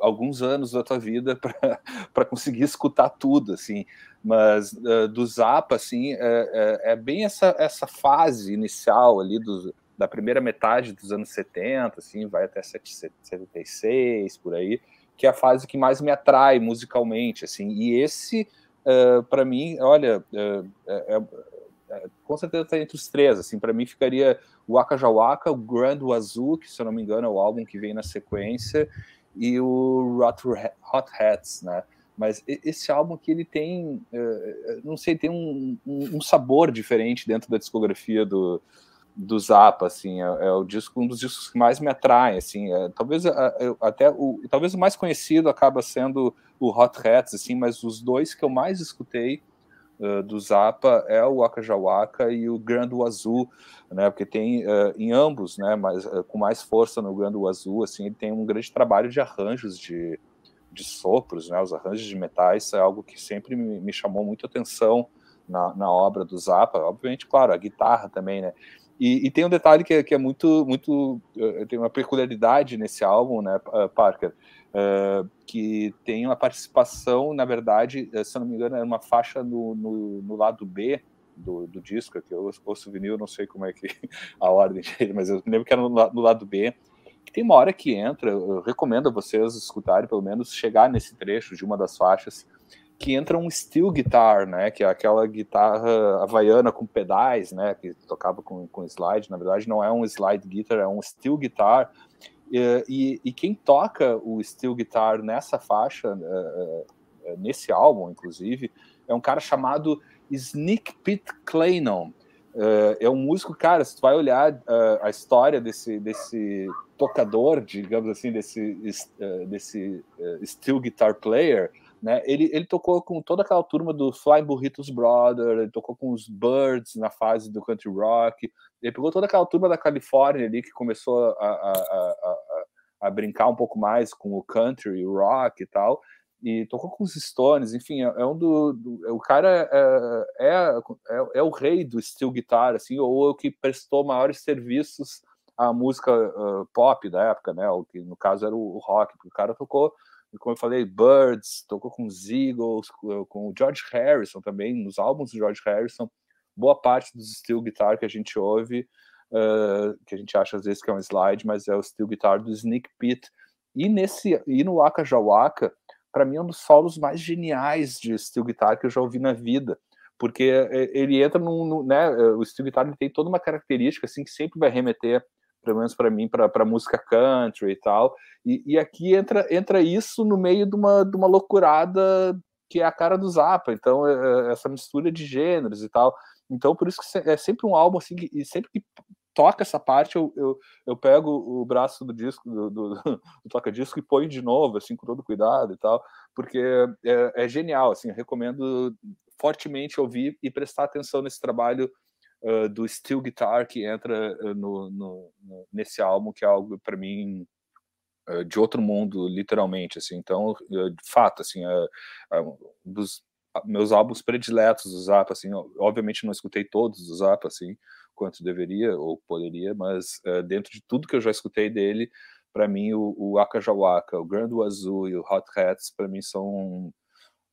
alguns anos da tua vida para [LAUGHS] conseguir escutar tudo, assim. Mas uh, do Zappa, assim, é, é, é, bem essa, essa fase inicial ali dos da primeira metade dos anos 70, assim, vai até 76, por aí, que é a fase que mais me atrai musicalmente, assim, e esse, uh, para mim, olha, uh, é, é, com certeza está entre os três, assim, para mim ficaria o Waka Jawaka, o Grand Wazoo, que se eu não me engano é o álbum que vem na sequência, e o Hot Hats, né, mas esse álbum que ele tem, uh, não sei, tem um, um, um sabor diferente dentro da discografia do, do Zappa, assim, é, é, o disco um dos discos que mais me atrai, assim, é, talvez até o talvez o mais conhecido acaba sendo o Hot Hats, assim, mas os dois que eu mais escutei uh, do Zappa é o Waka Jawaka e o Grand Azul, né, porque tem uh, em ambos, né, mas uh, com mais força no Grand Azul, assim, ele tem um grande trabalho de arranjos de, de sopros, né, os arranjos de metais é algo que sempre me, me chamou muito atenção na, na obra do Zappa, obviamente, claro, a guitarra também, né, e, e, tem um detalhe que é, que é muito, muito, uh, tem uma peculiaridade nesse álbum, né, uh, Parker, uh, que tem uma participação, na verdade, se eu não me engano, é uma faixa no, no, no lado B do, do, disco, que eu ouço vinil, não sei como é que [LAUGHS] a ordem dele, mas eu lembro que era no, no lado B, que tem uma hora que entra, eu recomendo a vocês escutarem, pelo menos chegar nesse trecho de uma das faixas, que entra um steel guitar, né, que é aquela guitarra havaiana com pedais, né, que tocava com, com slide, na verdade não é um slide guitar, é um steel guitar, e, e, e quem toca o steel guitar nessa faixa, uh, nesse álbum, inclusive, é um cara chamado Sneak Pete Clanon, uh, é um músico, cara, se tu vai olhar a história desse, desse tocador, digamos assim, desse, desse steel guitar player, né? Ele, ele tocou com toda aquela turma do Flying Burritos Brothers, ele tocou com os Birds na fase do country rock, ele pegou toda aquela turma da Califórnia ali que começou a, a, a, a brincar um pouco mais com o country, rock e tal, e tocou com os Stones, enfim, é, é um do, do, o cara é, é, é, é, o rei do steel guitar, assim, ou o que prestou maiores serviços à música uh, pop da época, né, o que no caso era o, o rock, porque o cara tocou como eu falei, Birds, tocou com os Eagles, com o George Harrison também, nos álbuns do George Harrison, boa parte dos steel guitar que a gente ouve, uh, que a gente acha às vezes que é um slide, mas é o steel guitar do Sneak Pit. E nesse e no Waka Jawaka, para mim é um dos solos mais geniais de steel guitar que eu já ouvi na vida, porque eh, ele entra no, no né, o steel guitar ele tem toda uma característica assim que sempre vai remeter pelo menos para mim, para música country e tal. E, e, aqui entra, entra isso no meio de uma, de uma loucurada que é a cara do Zappa, então é, é essa mistura de gêneros e tal. Então, por isso que é sempre um álbum assim, e sempre que toca essa parte, eu, eu, eu pego o braço do disco, do, do, [LAUGHS] do toca-disco e ponho de novo, assim, com todo cuidado e tal, porque é, é genial, assim, recomendo fortemente ouvir e prestar atenção nesse trabalho uh, do steel guitar que entra uh, no, no, no, nesse álbum, que é algo para mim uh, de outro mundo, literalmente, assim. Então, de fato, assim, um dos meus álbuns prediletos do Zappa, assim, obviamente não escutei todos do Zappa, assim, quanto deveria ou poderia, mas dentro de tudo que eu já escutei dele, para mim o, o Akajawaka, o Grand Wazoo e o Hot Hats, para mim são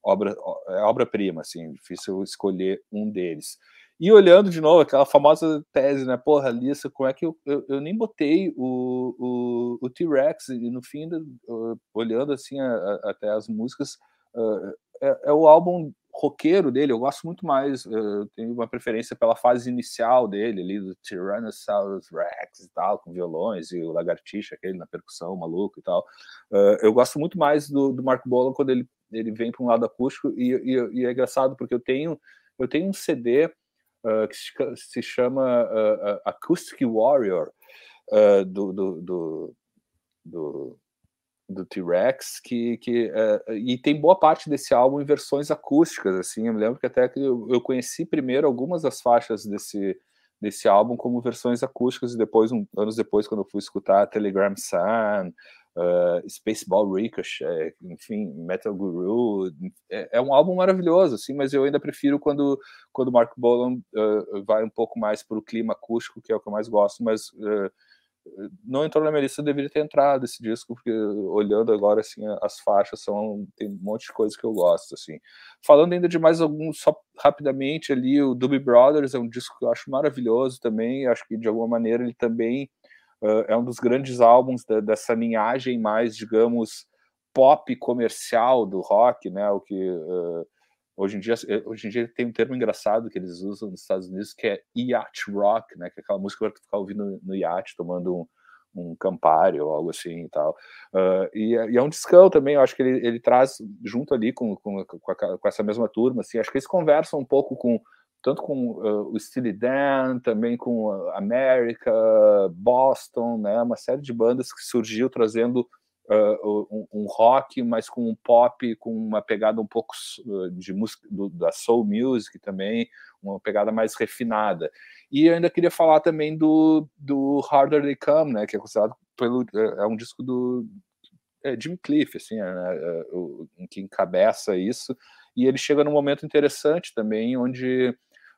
obra é obra-prima, assim, difícil escolher um deles. E olhando de novo aquela famosa tese, né? Porra, Alissa, como é que eu, eu, eu nem botei o, o, o T-Rex e no fim, uh, olhando assim a, a, até as músicas, uh, é, é, o álbum roqueiro dele, eu gosto muito mais, eu tenho uma preferência pela fase inicial dele, ali do Tyrannosaurus Rex e tal, com violões e o Lagartixa, aquele na percussão, maluco e tal. Uh, eu gosto muito mais do, do Mark Bolan quando ele, ele vem para um lado acústico e, e, e, é engraçado porque eu tenho, eu tenho um CD uh, que se chama uh, Acoustic Warrior, do, do, do, do do T-Rex, que, que uh, e tem boa parte desse álbum em versões acústicas, assim, eu me lembro que até que eu, eu conheci primeiro algumas das faixas desse, desse álbum como versões acústicas, e depois, um, anos depois, quando eu fui escutar Telegram Sun, uh, Spaceball Ricochet, enfim, Metal Guru, é, é, um álbum maravilhoso, assim, mas eu ainda prefiro quando, quando Mark Bolan uh, vai um pouco mais para o clima acústico, que é o que eu mais gosto, mas não entrou na minha lista, deveria ter entrado esse disco, porque olhando agora, assim, as faixas são, tem um monte de coisa que eu gosto, assim. Falando ainda de mais alguns, só rapidamente ali, o Doobie Brothers é um disco que eu acho maravilhoso também, acho que de alguma maneira ele também uh, é um dos grandes álbuns da, dessa linhagem mais, digamos, pop comercial do rock, né, o que... Uh, Hoje em, dia, eh, hoje em dia tem um termo engraçado que eles usam nos Estados Unidos que é yacht rock, né? Que é aquela música que ficar ouvindo no iate, tomando um, um Campari ou algo assim e tal. Uh, e, é, e, é um discão também, eu acho que ele, ele traz junto ali com, com, com, a, com, essa mesma turma, assim, acho que eles conversam um pouco com tanto com uh, o Steely Dan, também com América, Boston, né, uma série de bandas que surgiu trazendo uh, um, um, rock, mas com um pop, com uma pegada um pouco de música do, da soul music também, uma pegada mais refinada. E ainda queria falar também do, do Harder They Come, né, que é considerado pelo é, um disco do é, Jim Cliff, assim, é, é, que encabeça isso. E ele chega num momento interessante também, onde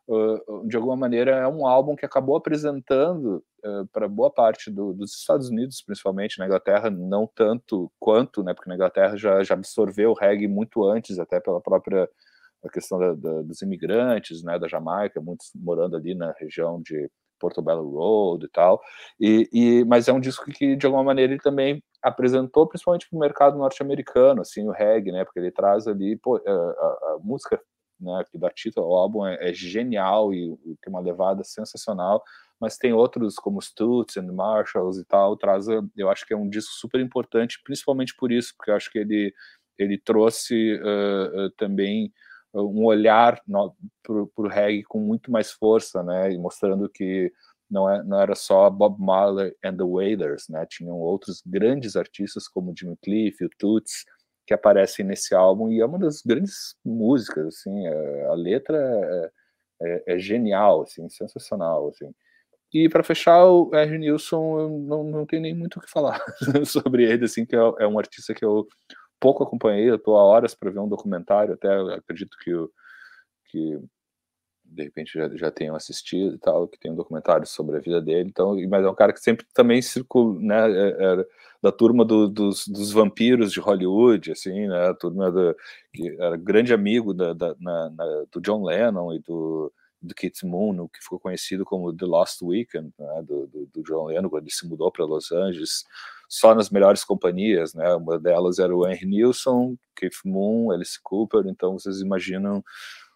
uh, de alguma maneira, é um álbum que acabou apresentando uh, para boa parte do, dos Estados Unidos, principalmente na Inglaterra, não tanto quanto, né, porque na Inglaterra já, já absorveu o reggae muito antes, até pela própria a questão da, da, dos imigrantes, né, da Jamaica, muitos morando ali na região de Portobello Road e tal, e, e, mas é um disco que de alguma maneira ele também apresentou principalmente para o mercado norte-americano, assim, o reggae, né, porque ele traz ali pô, a, a, a música né, que dá título ao álbum é, é genial e, e, tem uma levada sensacional, mas tem outros como Stutz and Marshalls e tal, traz, eu acho que é um disco super importante, principalmente por isso, porque eu acho que ele, ele trouxe uh, uh, também um olhar para o reggae com muito mais força, né, e mostrando que não, é, não era só Bob Marley and the Wailers, né, tinham outros grandes artistas como Jimmy Cliff, o Toots, que aparecem nesse álbum e é uma das grandes músicas, assim, é, a letra é, é, é, genial, assim, sensacional, assim. E para fechar, o R. Nilsson, eu não, não tenho nem muito o que falar [LAUGHS] sobre ele, assim, que é, é, um artista que eu pouco acompanhei, eu estou há horas para ver um documentário, até acredito que, o, que de repente já, já tenham assistido e tal, que tem um documentário sobre a vida dele, então, mas é um cara que sempre também circula, né, é, é, da turma do, dos, dos, vampiros de Hollywood, assim, né, a turma do, que era grande amigo da, da na, na, do John Lennon e do, do Keith Moon, que ficou conhecido como The Lost Weekend, né, do, do, do, John Lennon, quando ele se mudou para Los Angeles, só nas melhores companhias, né, uma delas era o Henry Nilsson, Keith Moon, Alice Cooper, então vocês imaginam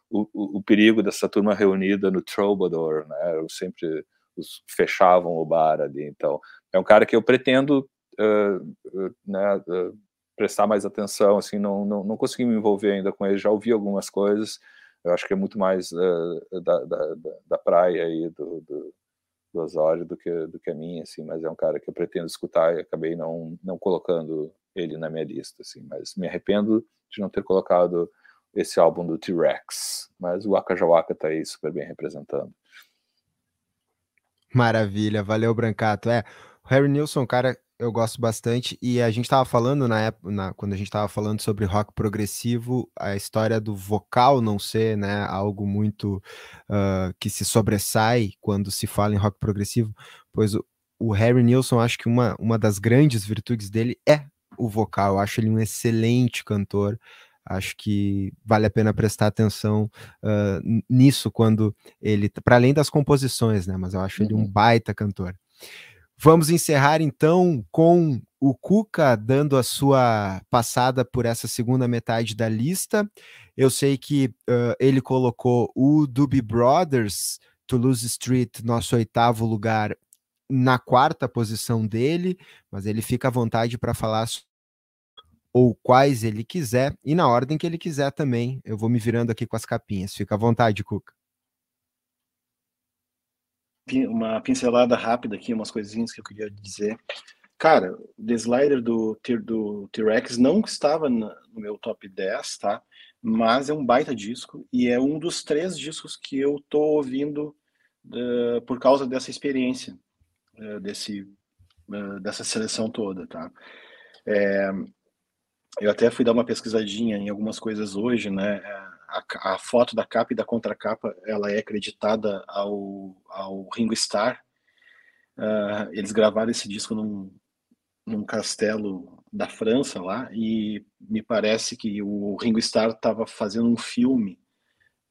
o, o, perigo dessa turma reunida no Troubadour, né? Eu sempre os fechavam o bar ali. Então, é um cara que eu pretendo uh, uh, né, uh, prestar mais atenção. Assim, não, não, não consegui me envolver ainda com ele. Já ouvi algumas coisas. Eu acho que é muito mais da, da, da, praia aí do, do, do Osório do que, do que a minha, assim. Mas é um cara que eu pretendo escutar e acabei não, não colocando ele na minha lista, assim. Mas me arrependo de não ter colocado esse álbum do T-Rex. Mas o Akajawaka tá aí super bem representando. Maravilha, valeu, Brancato. É, Harry Nilsson, cara eu gosto bastante. E a gente estava falando na época, na, quando a gente estava falando sobre rock progressivo, a história do vocal não ser né, algo muito uh, que se sobressai quando se fala em rock progressivo, pois o, o Harry Nilsson, acho que uma, uma das grandes virtudes dele é o vocal. Eu acho ele um excelente cantor. Acho que vale a pena prestar atenção uh, nisso quando ele, para além das composições, né? Mas eu acho uhum. ele um uhum. baita cantor. Vamos encerrar então com o Cuca dando a sua passada por essa segunda metade da lista. Eu sei que uh, ele colocou o Doobie Brothers, Toulouse Street, nosso oitavo lugar, na quarta posição dele, mas ele fica à vontade para falar ou quais ele quiser e na ordem que ele quiser também. Eu vou me virando aqui com as capinhas. Fica à vontade, Cuca uma pincelada rápida aqui, umas coisinhas que eu queria dizer. Cara, The Slider do, T-Rex não estava no meu top 10, tá? Mas é um baita disco e é um dos três discos que eu tô ouvindo uh, por causa dessa experiência, uh, desse, uh, dessa seleção toda, tá? É, eu até fui dar uma pesquisadinha em algumas coisas hoje, né? a, a, foto da capa e da contracapa ela é acreditada ao, ao Ringo Starr. Uh, eles gravaram esse disco num, num castelo da França lá e me parece que o Ringo Starr estava fazendo um filme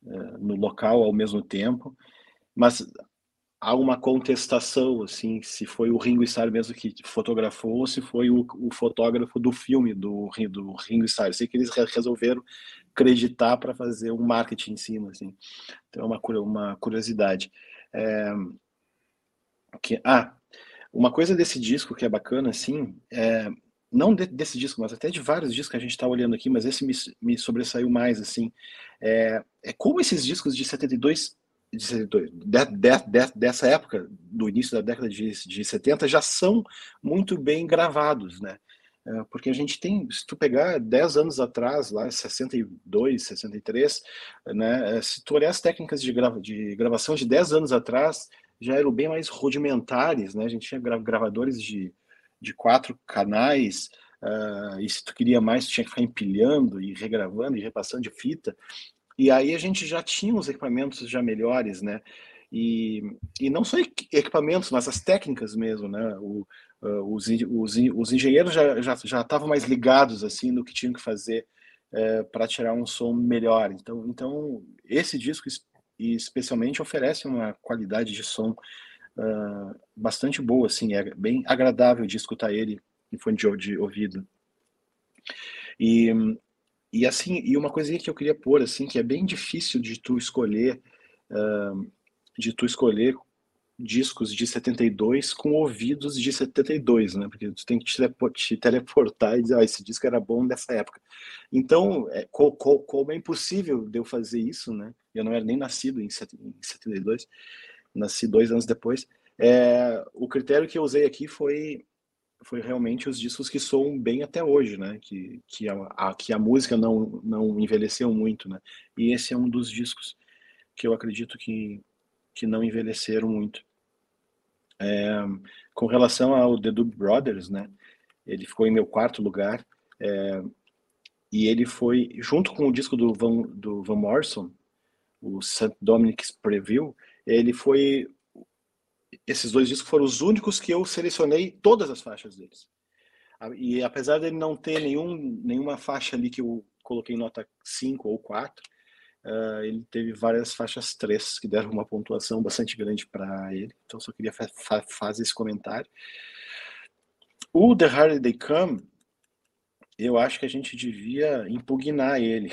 uh, no local ao mesmo tempo, mas há uma contestação assim se foi o Ringo Starr mesmo que fotografou ou se foi o, o fotógrafo do filme do, do Ringo Starr. Sei que eles resolveram acreditar para fazer um marketing em cima, assim. Então é uma, uma curiosidade. É, que, ah, uma coisa desse disco que é bacana, assim, é, não de, desse disco, mas até de vários discos que a gente está olhando aqui, mas esse me, me sobressaiu mais, assim, é, é como esses discos de 72 de, de, de, dessa época, do início da década de, de 70, já são muito bem gravados, né? É, porque a gente tem, se tu pegar 10 anos atrás, lá 62, 63, né, é, se tu olhar as técnicas de, grava, de gravação de 10 anos atrás, já eram bem mais rudimentares, né, a gente tinha gravadores de, de quatro canais, uh, e se tu queria mais, tu tinha que ficar empilhando e regravando e repassando de fita, e aí a gente já tinha os equipamentos já melhores, né, e, e não só equipamentos, mas as técnicas mesmo, né, o, uh, os, os, os, engenheiros já, já, já estavam mais ligados assim no que tinham que fazer uh, para tirar um som melhor. Então, então esse disco especialmente oferece uma qualidade de som uh, bastante boa, assim, é bem agradável de escutar ele em fone de, de ouvido. E, e assim, e uma coisinha que eu queria pôr assim, que é bem difícil de tu escolher, uh, de tu escolher discos de 72 com ouvidos de 72, né? Porque tu tem que te teleportar e dizer, ah, esse disco era bom dessa época. Então, é, como é impossível de eu fazer isso, né? Eu não era nem nascido em 72, nasci dois anos depois. É, o critério que eu usei aqui foi foi realmente os discos que soam bem até hoje, né? Que, que, a, a, que a música não, não envelheceu muito, né? E esse é um dos discos que eu acredito que, que não envelheceram muito. É, com relação ao The Dub Brothers, né? Ele ficou em meu quarto lugar. É, e ele foi, junto com o disco do Van, do Van Morrison, o St. Dominic's Preview, ele foi. Esses dois discos foram os únicos que eu selecionei todas as faixas deles. E apesar dele não ter nenhum, nenhuma faixa ali que eu coloquei nota 5 ou 4, Uh, ele teve várias faixas 3 que deram uma pontuação bastante grande para ele, então só queria fa fa fazer esse comentário. O The Harder They Come, eu acho que a gente devia impugnar ele.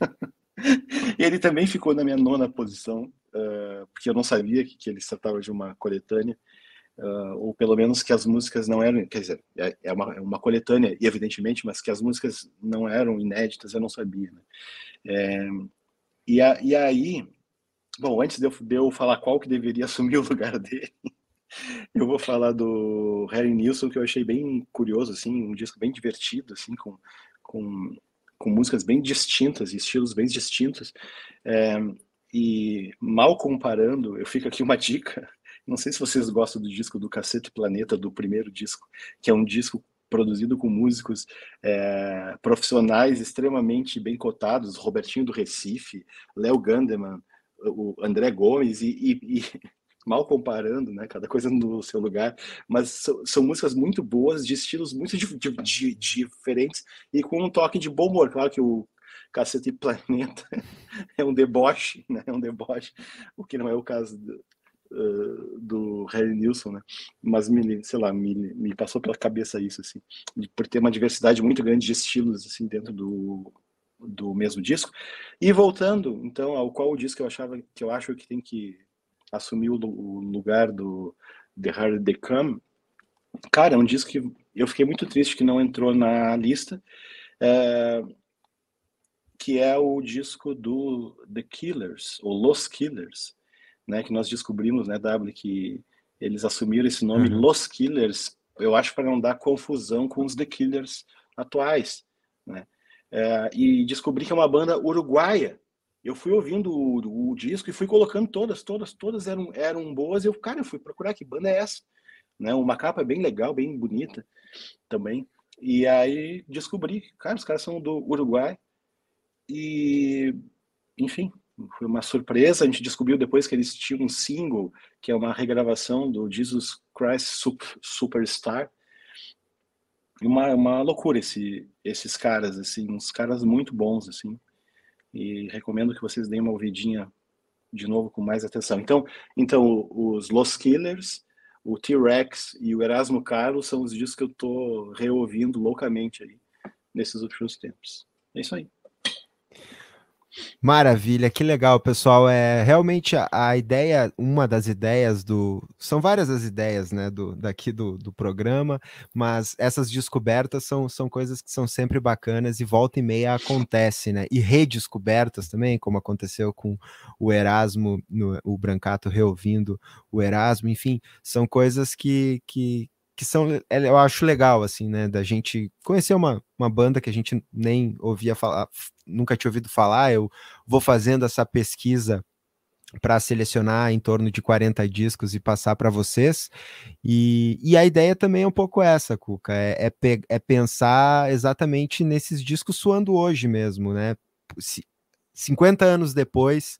[LAUGHS] ele também ficou na minha nona posição, uh, porque eu não sabia que, que ele se tratava de uma coletânea, uh, ou pelo menos que as músicas não eram, quer dizer, é, é, uma, é uma coletânea, evidentemente, mas que as músicas não eram inéditas, eu não sabia. Né? É, e, a, e aí, bom, antes de eu, de eu falar qual que deveria [LAUGHS] assumir o lugar dele, eu vou falar do Harry Nilsson, que eu achei bem curioso, assim, um disco bem divertido, assim, com, com, com músicas bem distintas estilos bem distintos. É, e mal comparando, eu fico aqui uma dica, Não sei se vocês gostam do disco do Cacete Planeta, do primeiro disco, que é um disco produzido com músicos é, profissionais extremamente bem cotados, Robertinho do Recife, Léo Gandeman, o André Gomes e, e, e, [LAUGHS] mal comparando, né? Cada coisa no seu lugar, mas são, músicas muito boas, de estilos muito diferentes e com um toque de bom humor. Claro que o Cacete Planeta [LAUGHS] é um deboche, né? É um deboche, o que não é o caso do, uh, do Harry Nilsson, né? Mas me, sei lá, me, me passou pela cabeça isso assim, por ter uma diversidade muito grande de estilos assim dentro do do mesmo disco. E voltando, então, ao qual o disco eu achava que eu acho que tem que assumir o, o lugar do The Harder They Come, cara, é um disco que eu fiquei muito triste que não entrou na lista, é, que é o disco do The Killers, ou Los Killers, né, que nós descobrimos, né, W, que eles assumiram esse nome uhum. Los Killers, eu acho para não dar confusão com os The Killers atuais, né? É, e descobri que é uma banda uruguaia, eu fui ouvindo o, o, disco e fui colocando todas, todas, todas eram, eram boas. E eu, cara, eu fui procurar que banda é essa, né? Uma capa bem legal, bem bonita também. E aí descobri, cara, os caras são do Uruguai. E, enfim, foi uma surpresa. A gente descobriu depois que eles tinham um single, que é uma regravação do Jesus Christ Superstar. Uma, uma loucura esse, esses caras, assim, uns caras muito bons, assim e recomendo que vocês deem uma ouvidinha de novo com mais atenção. Então, então os Los Killers, o T-Rex e o Erasmo Carlos são os discos que eu estou reouvindo loucamente aí nesses últimos tempos. É isso aí. Maravilha, que legal, pessoal. É realmente a, a, ideia, uma das ideias do. São várias as ideias, né, do, daqui do, do programa, mas essas descobertas são, são coisas que são sempre bacanas e volta e meia acontece, né? E redescobertas também, como aconteceu com o Erasmo, no, o Brancato reouvindo o Erasmo, enfim, são coisas que, que, que são, é, eu acho legal, assim, né, da gente conhecer uma, uma banda que a gente nem ouvia falar, nunca tinha ouvido falar, eu vou fazendo essa pesquisa para selecionar em torno de 40 discos e passar para vocês. E, e a ideia também é um pouco essa, Cuca, é, é, é, pensar exatamente nesses discos suando hoje mesmo, né? 50 anos depois,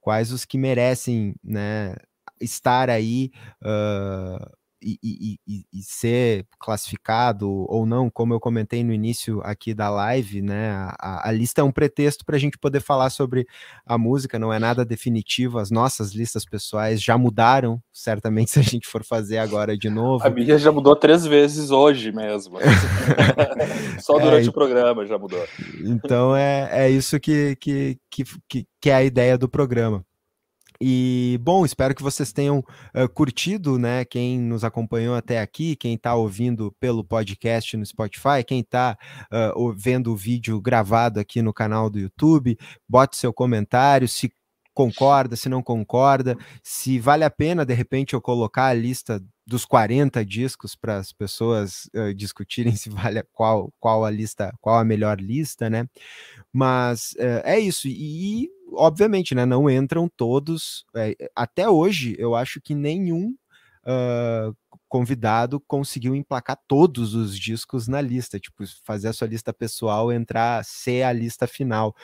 quais os que merecem, né, estar aí uh, e, e, e, ser classificado ou não, como eu comentei no início aqui da live, né? A, a lista é um pretexto para a gente poder falar sobre a música, não é nada definitivo. As nossas listas pessoais já mudaram, certamente, [LAUGHS] se a gente for fazer agora de novo. A minha já mudou três vezes hoje mesmo. [LAUGHS] Só é, durante é, o programa já mudou. Então é, é isso que, que, que, que é a ideia do programa. E bom, espero que vocês tenham uh, curtido, né? Quem nos acompanhou até aqui, quem está ouvindo pelo podcast no Spotify, quem está uh, vendo o vídeo gravado aqui no canal do YouTube, bote seu comentário, se concorda, se não concorda, se vale a pena de repente eu colocar a lista dos 40 discos para as pessoas uh, discutirem [LAUGHS] se vale a, qual qual a lista, qual a melhor lista, né? Mas é isso. E, obviamente, né, não entram todos. É, até hoje, eu acho que nenhum uh, convidado conseguiu emplacar todos os discos na lista, tipo, fazer a sua lista pessoal entrar, ser a lista final.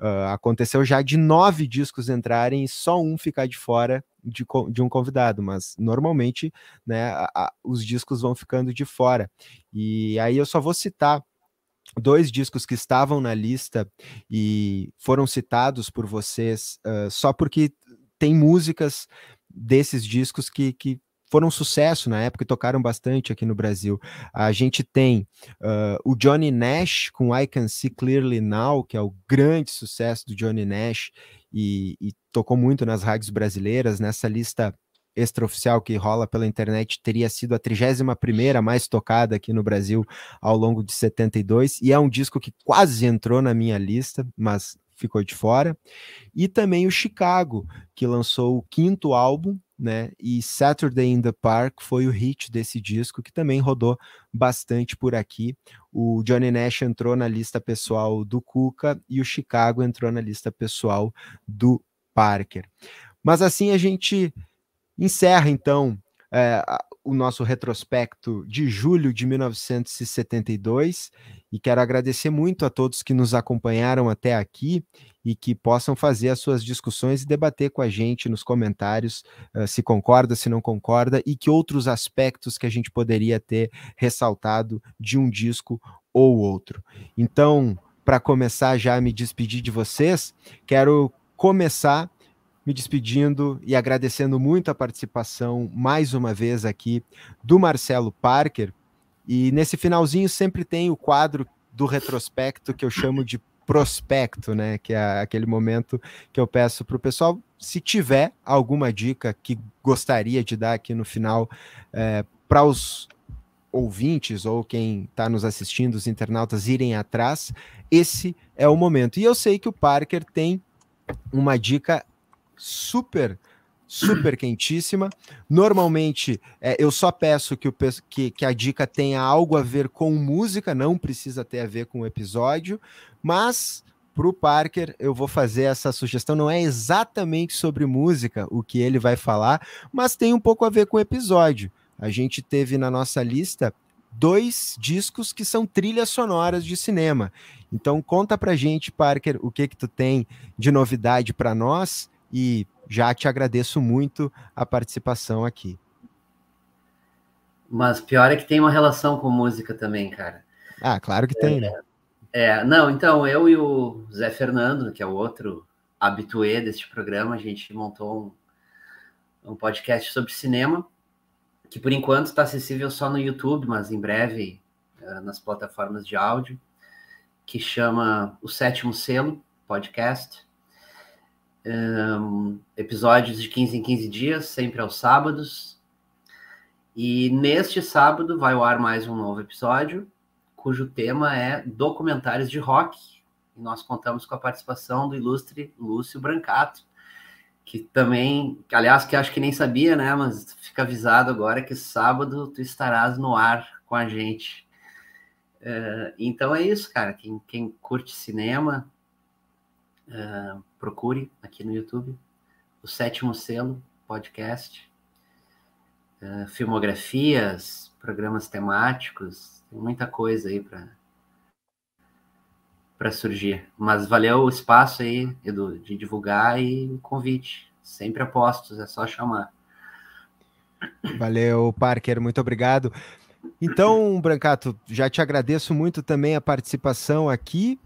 Uh, aconteceu já de nove discos entrarem e só um ficar de fora de, de um convidado, mas normalmente né, a, a, os discos vão ficando de fora. E aí eu só vou citar dois discos que estavam na lista e foram citados por vocês uh, só porque tem músicas desses discos que, que foram sucesso na época e tocaram bastante aqui no Brasil. A gente tem uh, o Johnny Nash com I Can See Clearly Now, que é o grande sucesso do Johnny Nash e, e tocou muito nas rádios brasileiras. Nessa lista extraoficial que rola pela internet teria sido a 31 mais tocada aqui no Brasil ao longo de 72 e é um disco que quase entrou na minha lista, mas ficou de fora. E também o Chicago, que lançou o quinto álbum, né? E Saturday in the Park foi o hit desse disco que também rodou bastante por aqui. O Johnny Nash entrou na lista pessoal do Cuca e o Chicago entrou na lista pessoal do Parker. Mas assim a gente encerra então é, o nosso retrospecto de julho de 1972 e quero agradecer muito a todos que nos acompanharam até aqui e que possam fazer as suas discussões e debater com a gente nos comentários uh, se concorda, se não concorda e que outros aspectos que a gente poderia ter ressaltado de um disco ou outro. Então, para começar já a me despedir de vocês, quero começar me despedindo e agradecendo muito a participação mais uma vez aqui do Marcelo Parker. E nesse finalzinho sempre tem o quadro do retrospecto que eu chamo de prospecto, né? Que é aquele momento que eu peço para o pessoal, se tiver alguma dica que gostaria de dar aqui no final é, para os ouvintes ou quem está nos assistindo, os internautas irem atrás, esse é o momento. E eu sei que o Parker tem uma dica super super [CLEARS THROAT] quentíssima. Normalmente, é, eu só peço que, o, que, que, a dica tenha algo a ver com música, não precisa ter a ver com o episódio, mas para o Parker eu vou fazer essa sugestão. Não é exatamente sobre música o que ele vai falar, mas tem um pouco a ver com o episódio. A gente teve na nossa lista dois discos que são trilhas sonoras de cinema. Então conta pra gente, Parker, o que que tu tem de novidade para nós e já te agradeço muito a participação aqui. Mas pior é que tem uma relação com música também, cara. Ah, claro que tem, é, né? É, não, então eu e o Zé Fernando, que é o outro habituê deste programa, a gente montou um, um podcast sobre cinema, que por enquanto está acessível só no YouTube, mas em breve uh, nas plataformas de áudio, que chama O Sétimo Selo Podcast um, episódios de 15 em 15 dias, sempre aos sábados. E neste sábado vai ao ar mais um novo episódio, cujo tema é documentários de rock. E nós contamos com a participação do ilustre Lúcio Brancato, que também, aliás, que acho que nem sabia, né? Mas fica avisado agora que sábado tu estarás no ar com a gente. Uh, então é isso, cara. Quem, quem curte cinema, uh, procure aqui no YouTube o Sétimo Selo Podcast, uh, filmografias, programas temáticos, tem muita coisa aí para para surgir. Mas valeu o espaço aí, Edu, de divulgar e o convite. Sempre apostos, é só chamar. Valeu, Parker, muito obrigado. Então, Brancato, já te agradeço muito também a participação aqui.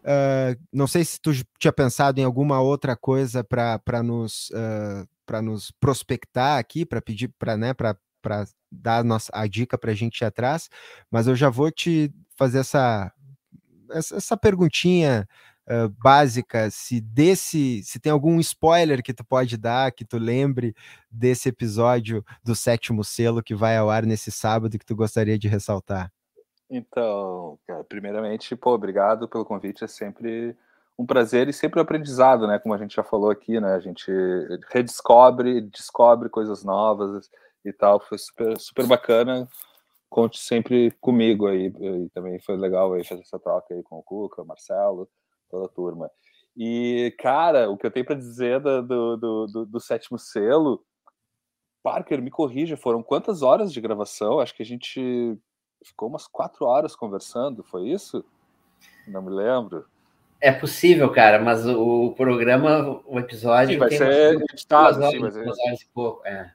Uh, não sei se tu tinha pensado em alguma outra coisa para nos, uh, nos prospectar aqui, para pedir para né, dar a, nossa, a dica para a gente ir atrás, mas eu já vou te fazer essa, essa, essa perguntinha uh, básica, se desse, se tem algum spoiler que tu pode dar, que tu lembre desse episódio do sétimo selo que vai ao ar nesse sábado que tu gostaria de ressaltar. Então, primeiramente, pô, obrigado pelo convite, é sempre um prazer e sempre um aprendizado, né? Como a gente já falou aqui, né? A gente redescobre, descobre coisas novas e tal. Foi super, super bacana. Conte sempre comigo aí. E também foi legal aí fazer essa troca aí com o Cuca, o Marcelo, toda a turma. E, cara, o que eu tenho para dizer do, do, do, do, sétimo selo, Parker, me corrija, foram quantas horas de gravação? Acho que a gente ficou umas quatro horas conversando, foi isso? Não me lembro. É possível, cara, mas o programa, o episódio. Sim, vai ser editado, sim, horas, mas, duas horas e pouco, é.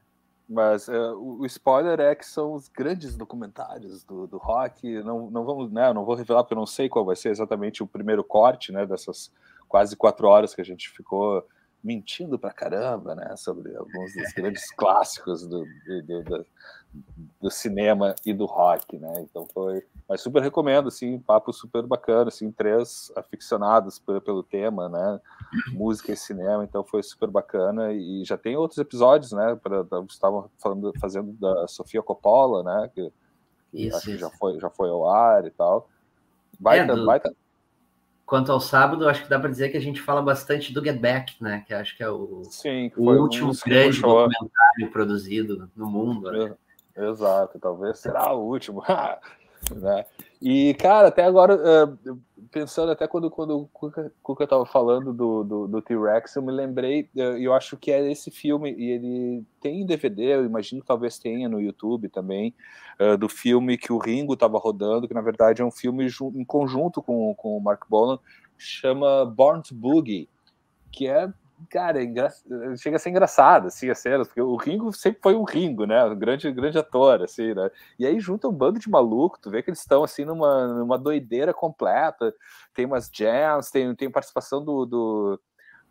Mas é, o, o, spoiler é que são os grandes documentários do, do rock. Não, não vamos, né? Não vou revelar porque eu não sei qual vai ser exatamente o primeiro corte, né? Dessas quase quatro horas que a gente ficou mentindo pra caramba, né, sobre alguns dos grandes clássicos do, do, do, do, cinema e do rock, né, então foi, mas super recomendo, assim, papo super bacana, assim, três aficionados pelo, tema, né, [CLEARS THROAT] música e cinema, então foi super bacana e já tem outros episódios, né, pra, estavam falando, fazendo da Sofia Coppola, né, que, isso, acho isso. que já foi, já foi ao ar e tal, baita, é, do... baita Quanto ao sábado, acho que dá para dizer que a gente fala bastante do Get Back, né? Que acho que é o, Sim, o último um grande documentário produzido no mundo. Né? Exato, talvez será o último. [LAUGHS] né? E, cara, até agora, uh, pensando até quando, quando o Cuca estava falando do, do, do T-Rex, eu me lembrei, eu, eu acho que é esse filme, e ele tem DVD, eu imagino que talvez tenha no YouTube também, uh, do filme que o Ringo estava rodando, que na verdade é um filme em conjunto com, com o Mark Bolan, chama Born to Boogie, que é cara, é chega a ser engraçado, assim, a cena, porque o Ringo sempre foi um Ringo, né, um grande, grande ator, assim, né, e aí junta um bando de maluco, tu vê que eles estão, assim, numa, numa doideira completa, tem umas jams, tem, tem participação do, do,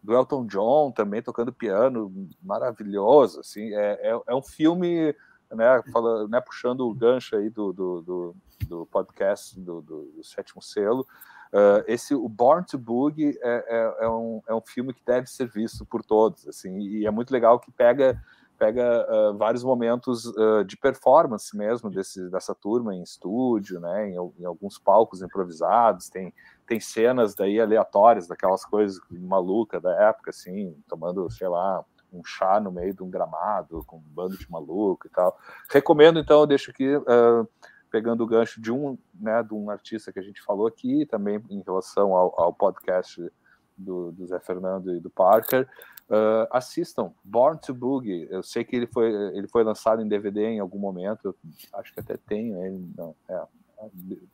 do Elton John também, tocando piano, maravilhoso, assim, é, é, é um filme, né, né, puxando o gancho aí do, do, do, do podcast do, do, do Sétimo Selo, Uh, esse o Born to Boogie é, é, é, um, é um filme que deve ser visto por todos, assim, e é muito legal que pega pega uh, vários momentos uh, de performance mesmo desse, dessa turma em estúdio, né, em, em, alguns palcos improvisados, tem, tem cenas daí aleatórias, daquelas coisas malucas da época, assim, tomando, sei lá, um chá no meio de um gramado, com um bando de maluco e tal. Recomendo, então, eu deixo aqui uh, pegando o gancho de um, né, de um artista que a gente falou aqui, também em relação ao, ao podcast do, do, Zé Fernando e do Parker, uh, assistam Born to Boogie. Eu sei que ele foi, ele foi lançado em DVD em algum momento, acho que até tenho ele, não, é,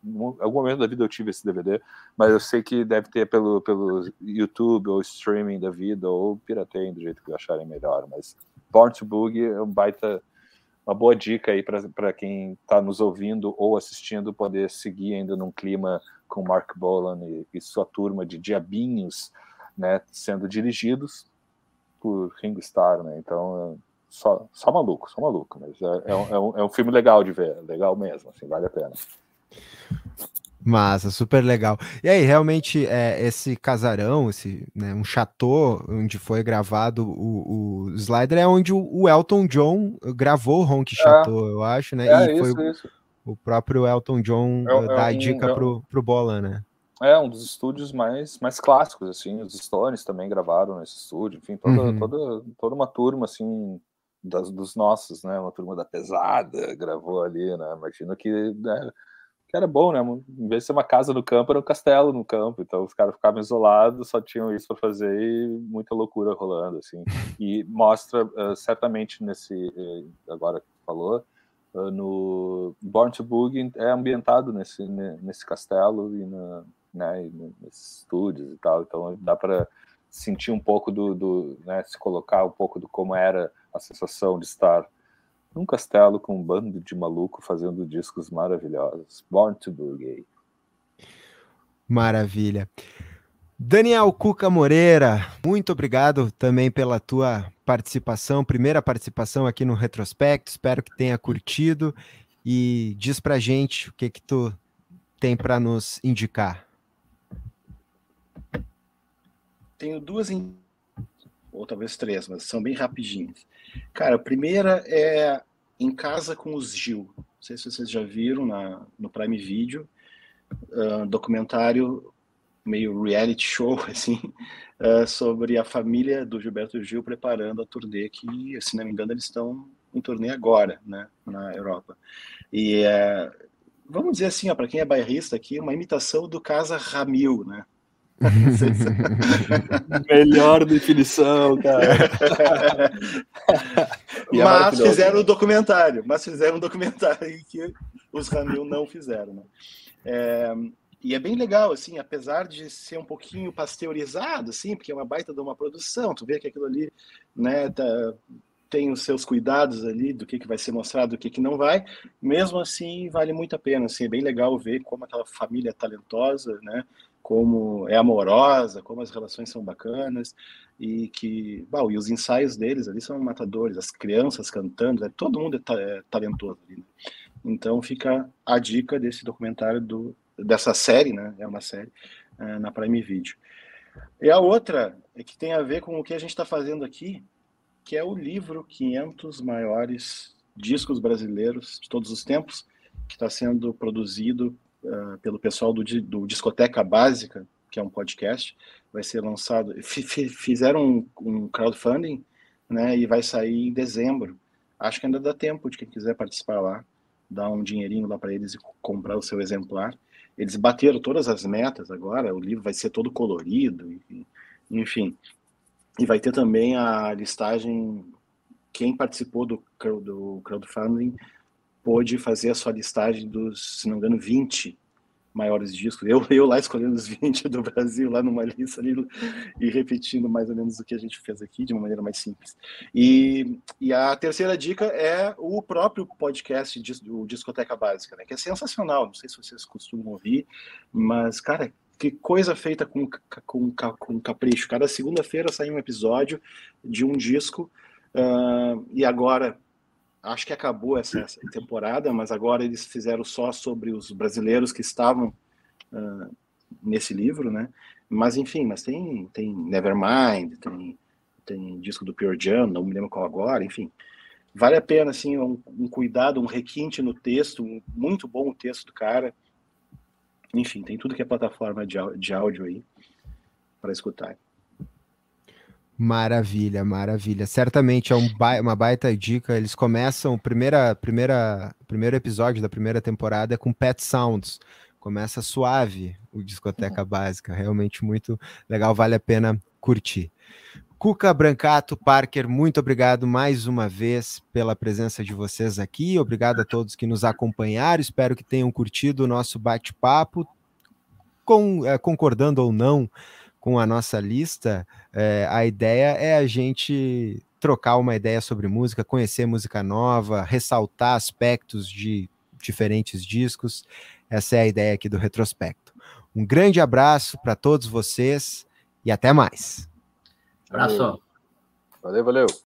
em algum momento da vida eu tive esse DVD, mas eu sei que deve ter pelo, pelo YouTube ou streaming da vida, ou pirateiem do jeito que acharem melhor, mas Born to Boogie é um baita uma boa dica aí para quem está nos ouvindo ou assistindo poder seguir ainda num clima com Mark Bolan e, e, sua turma de diabinhos, né, sendo dirigidos por Ringo Starr, né? Então, só, só maluco, só maluco, mas é, é, um, é, um, é filme legal de ver, legal mesmo, assim, vale a pena. Massa, super legal. E aí, realmente, é, esse casarão, esse, né, um chateau onde foi gravado o, o Slider, é onde o, o Elton John gravou o Honk é. Chateau, eu acho, né? É, e isso, foi isso. o próprio Elton John é, dar a dica é, pro, pro Bola, né? É, um dos estúdios mais, mais clássicos, assim, os Stones também gravaram nesse estúdio, enfim, toda, uhum. toda, toda uma turma, assim, das, dos nossos, né, uma turma da pesada gravou ali, né, imagino que né, que era bom, né? Em vez de ser uma casa no campo, era um castelo no campo. Então os caras ficavam isolados, só tinham isso para fazer e muita loucura rolando, assim. E mostra uh, certamente nesse uh, agora que falou uh, no Born to Boogie é ambientado nesse nesse castelo e na né, e nesses estúdios e tal. Então dá para sentir um pouco do, do né, se colocar um pouco do como era a sensação de estar num castelo com um bando de maluco fazendo discos maravilhosos. Born to Boogie. Maravilha. Daniel Cuca Moreira, muito obrigado também pela tua participação, primeira participação aqui no Retrospecto. Espero que tenha curtido e diz pra gente o que que tu tem para nos indicar. Tenho duas ou talvez três, mas são bem rapidinhas. Cara, a primeira é Em Casa com os Gil. Não sei se vocês já viram na, no Prime Video, uh, documentário meio reality show, [LAUGHS] assim, uh, sobre a família do Gilberto Gil preparando a turnê que, se não me engano, eles estão em turnê agora, né, na Europa. E uh, vamos dizer assim, para quem é bairrista aqui, uma imitação do Casa Ramil, né? [LAUGHS] Melhor definição, cara. [LAUGHS] é mas fizeram um documentário, mas fizeram um documentário que os Ramil não fizeram, né? É, e é bem legal, assim, apesar de ser um pouquinho pasteurizado, assim, porque é uma baita de uma produção, tu vê que aquilo ali, né, tá, tem os seus cuidados ali do que, que vai ser mostrado, do que, que não vai, mesmo assim vale muito a pena, assim, é bem legal ver como aquela família talentosa, né, como é amorosa, como as relações são bacanas e que, bom, e os ensaios deles ali são matadores, as crianças cantando, né? todo mundo é, ta é talentoso ali. Né? Então fica a dica desse documentário do dessa série, né? É uma série é, na Prime Video. E a outra é que tem a ver com o que a gente está fazendo aqui, que é o livro 500 maiores discos brasileiros de todos os tempos, que está sendo produzido uh, pelo pessoal do, do, Discoteca Básica, que é um podcast, vai ser lançado. Fizeram um, um crowdfunding, né? E vai sair em dezembro. Acho que ainda dá tempo de quem quiser participar lá, dar um dinheirinho lá para eles e comprar o seu exemplar. eles bateram todas as metas agora, o livro vai ser todo colorido, enfim. E vai ter também a listagem, quem participou do, do crowdfunding pôde fazer a sua listagem dos, se não me engano, 20 maiores discos. Eu, eu lá escolhendo os 20 do Brasil, lá numa lista ali, e repetindo mais ou menos o que a gente fez aqui, de uma maneira mais simples. E, e a terceira dica é o próprio podcast do Discoteca Básica, né, que é sensacional. Não sei se vocês costumam ouvir, mas, cara, que coisa feita com, com, com capricho. Cada segunda-feira sai um episódio de um disco, uh, e agora acho que acabou essa, essa, temporada, mas agora eles fizeram só sobre os brasileiros que estavam uh, nesse livro, né? Mas enfim, mas tem tem Nevermind, tem tem disco do Pure Jam, não me lembro qual agora, enfim. Vale a pena assim um, um cuidado, um requinte no texto, um, muito bom o texto do cara. Enfim, tem tudo que é plataforma de, de áudio aí para escutar. Maravilha, maravilha. Certamente é um ba uma baita dica. Eles começam, primeira, primeira, primeiro episódio da primeira temporada é com Pet Sounds. Começa suave o discoteca uhum. básica, realmente muito legal, vale a pena curtir. Cuca Brancato, Parker, muito obrigado mais uma vez pela presença de vocês aqui. Obrigado a todos que nos acompanharam. Espero que tenham curtido o nosso bate-papo, com, é, concordando ou não com a nossa lista, é, a ideia é a gente trocar uma ideia sobre música, conhecer música nova, ressaltar aspectos de diferentes discos. Essa é a ideia aqui do retrospecto. Um grande abraço para todos vocês e até mais. Abraço. Valeu, valeu.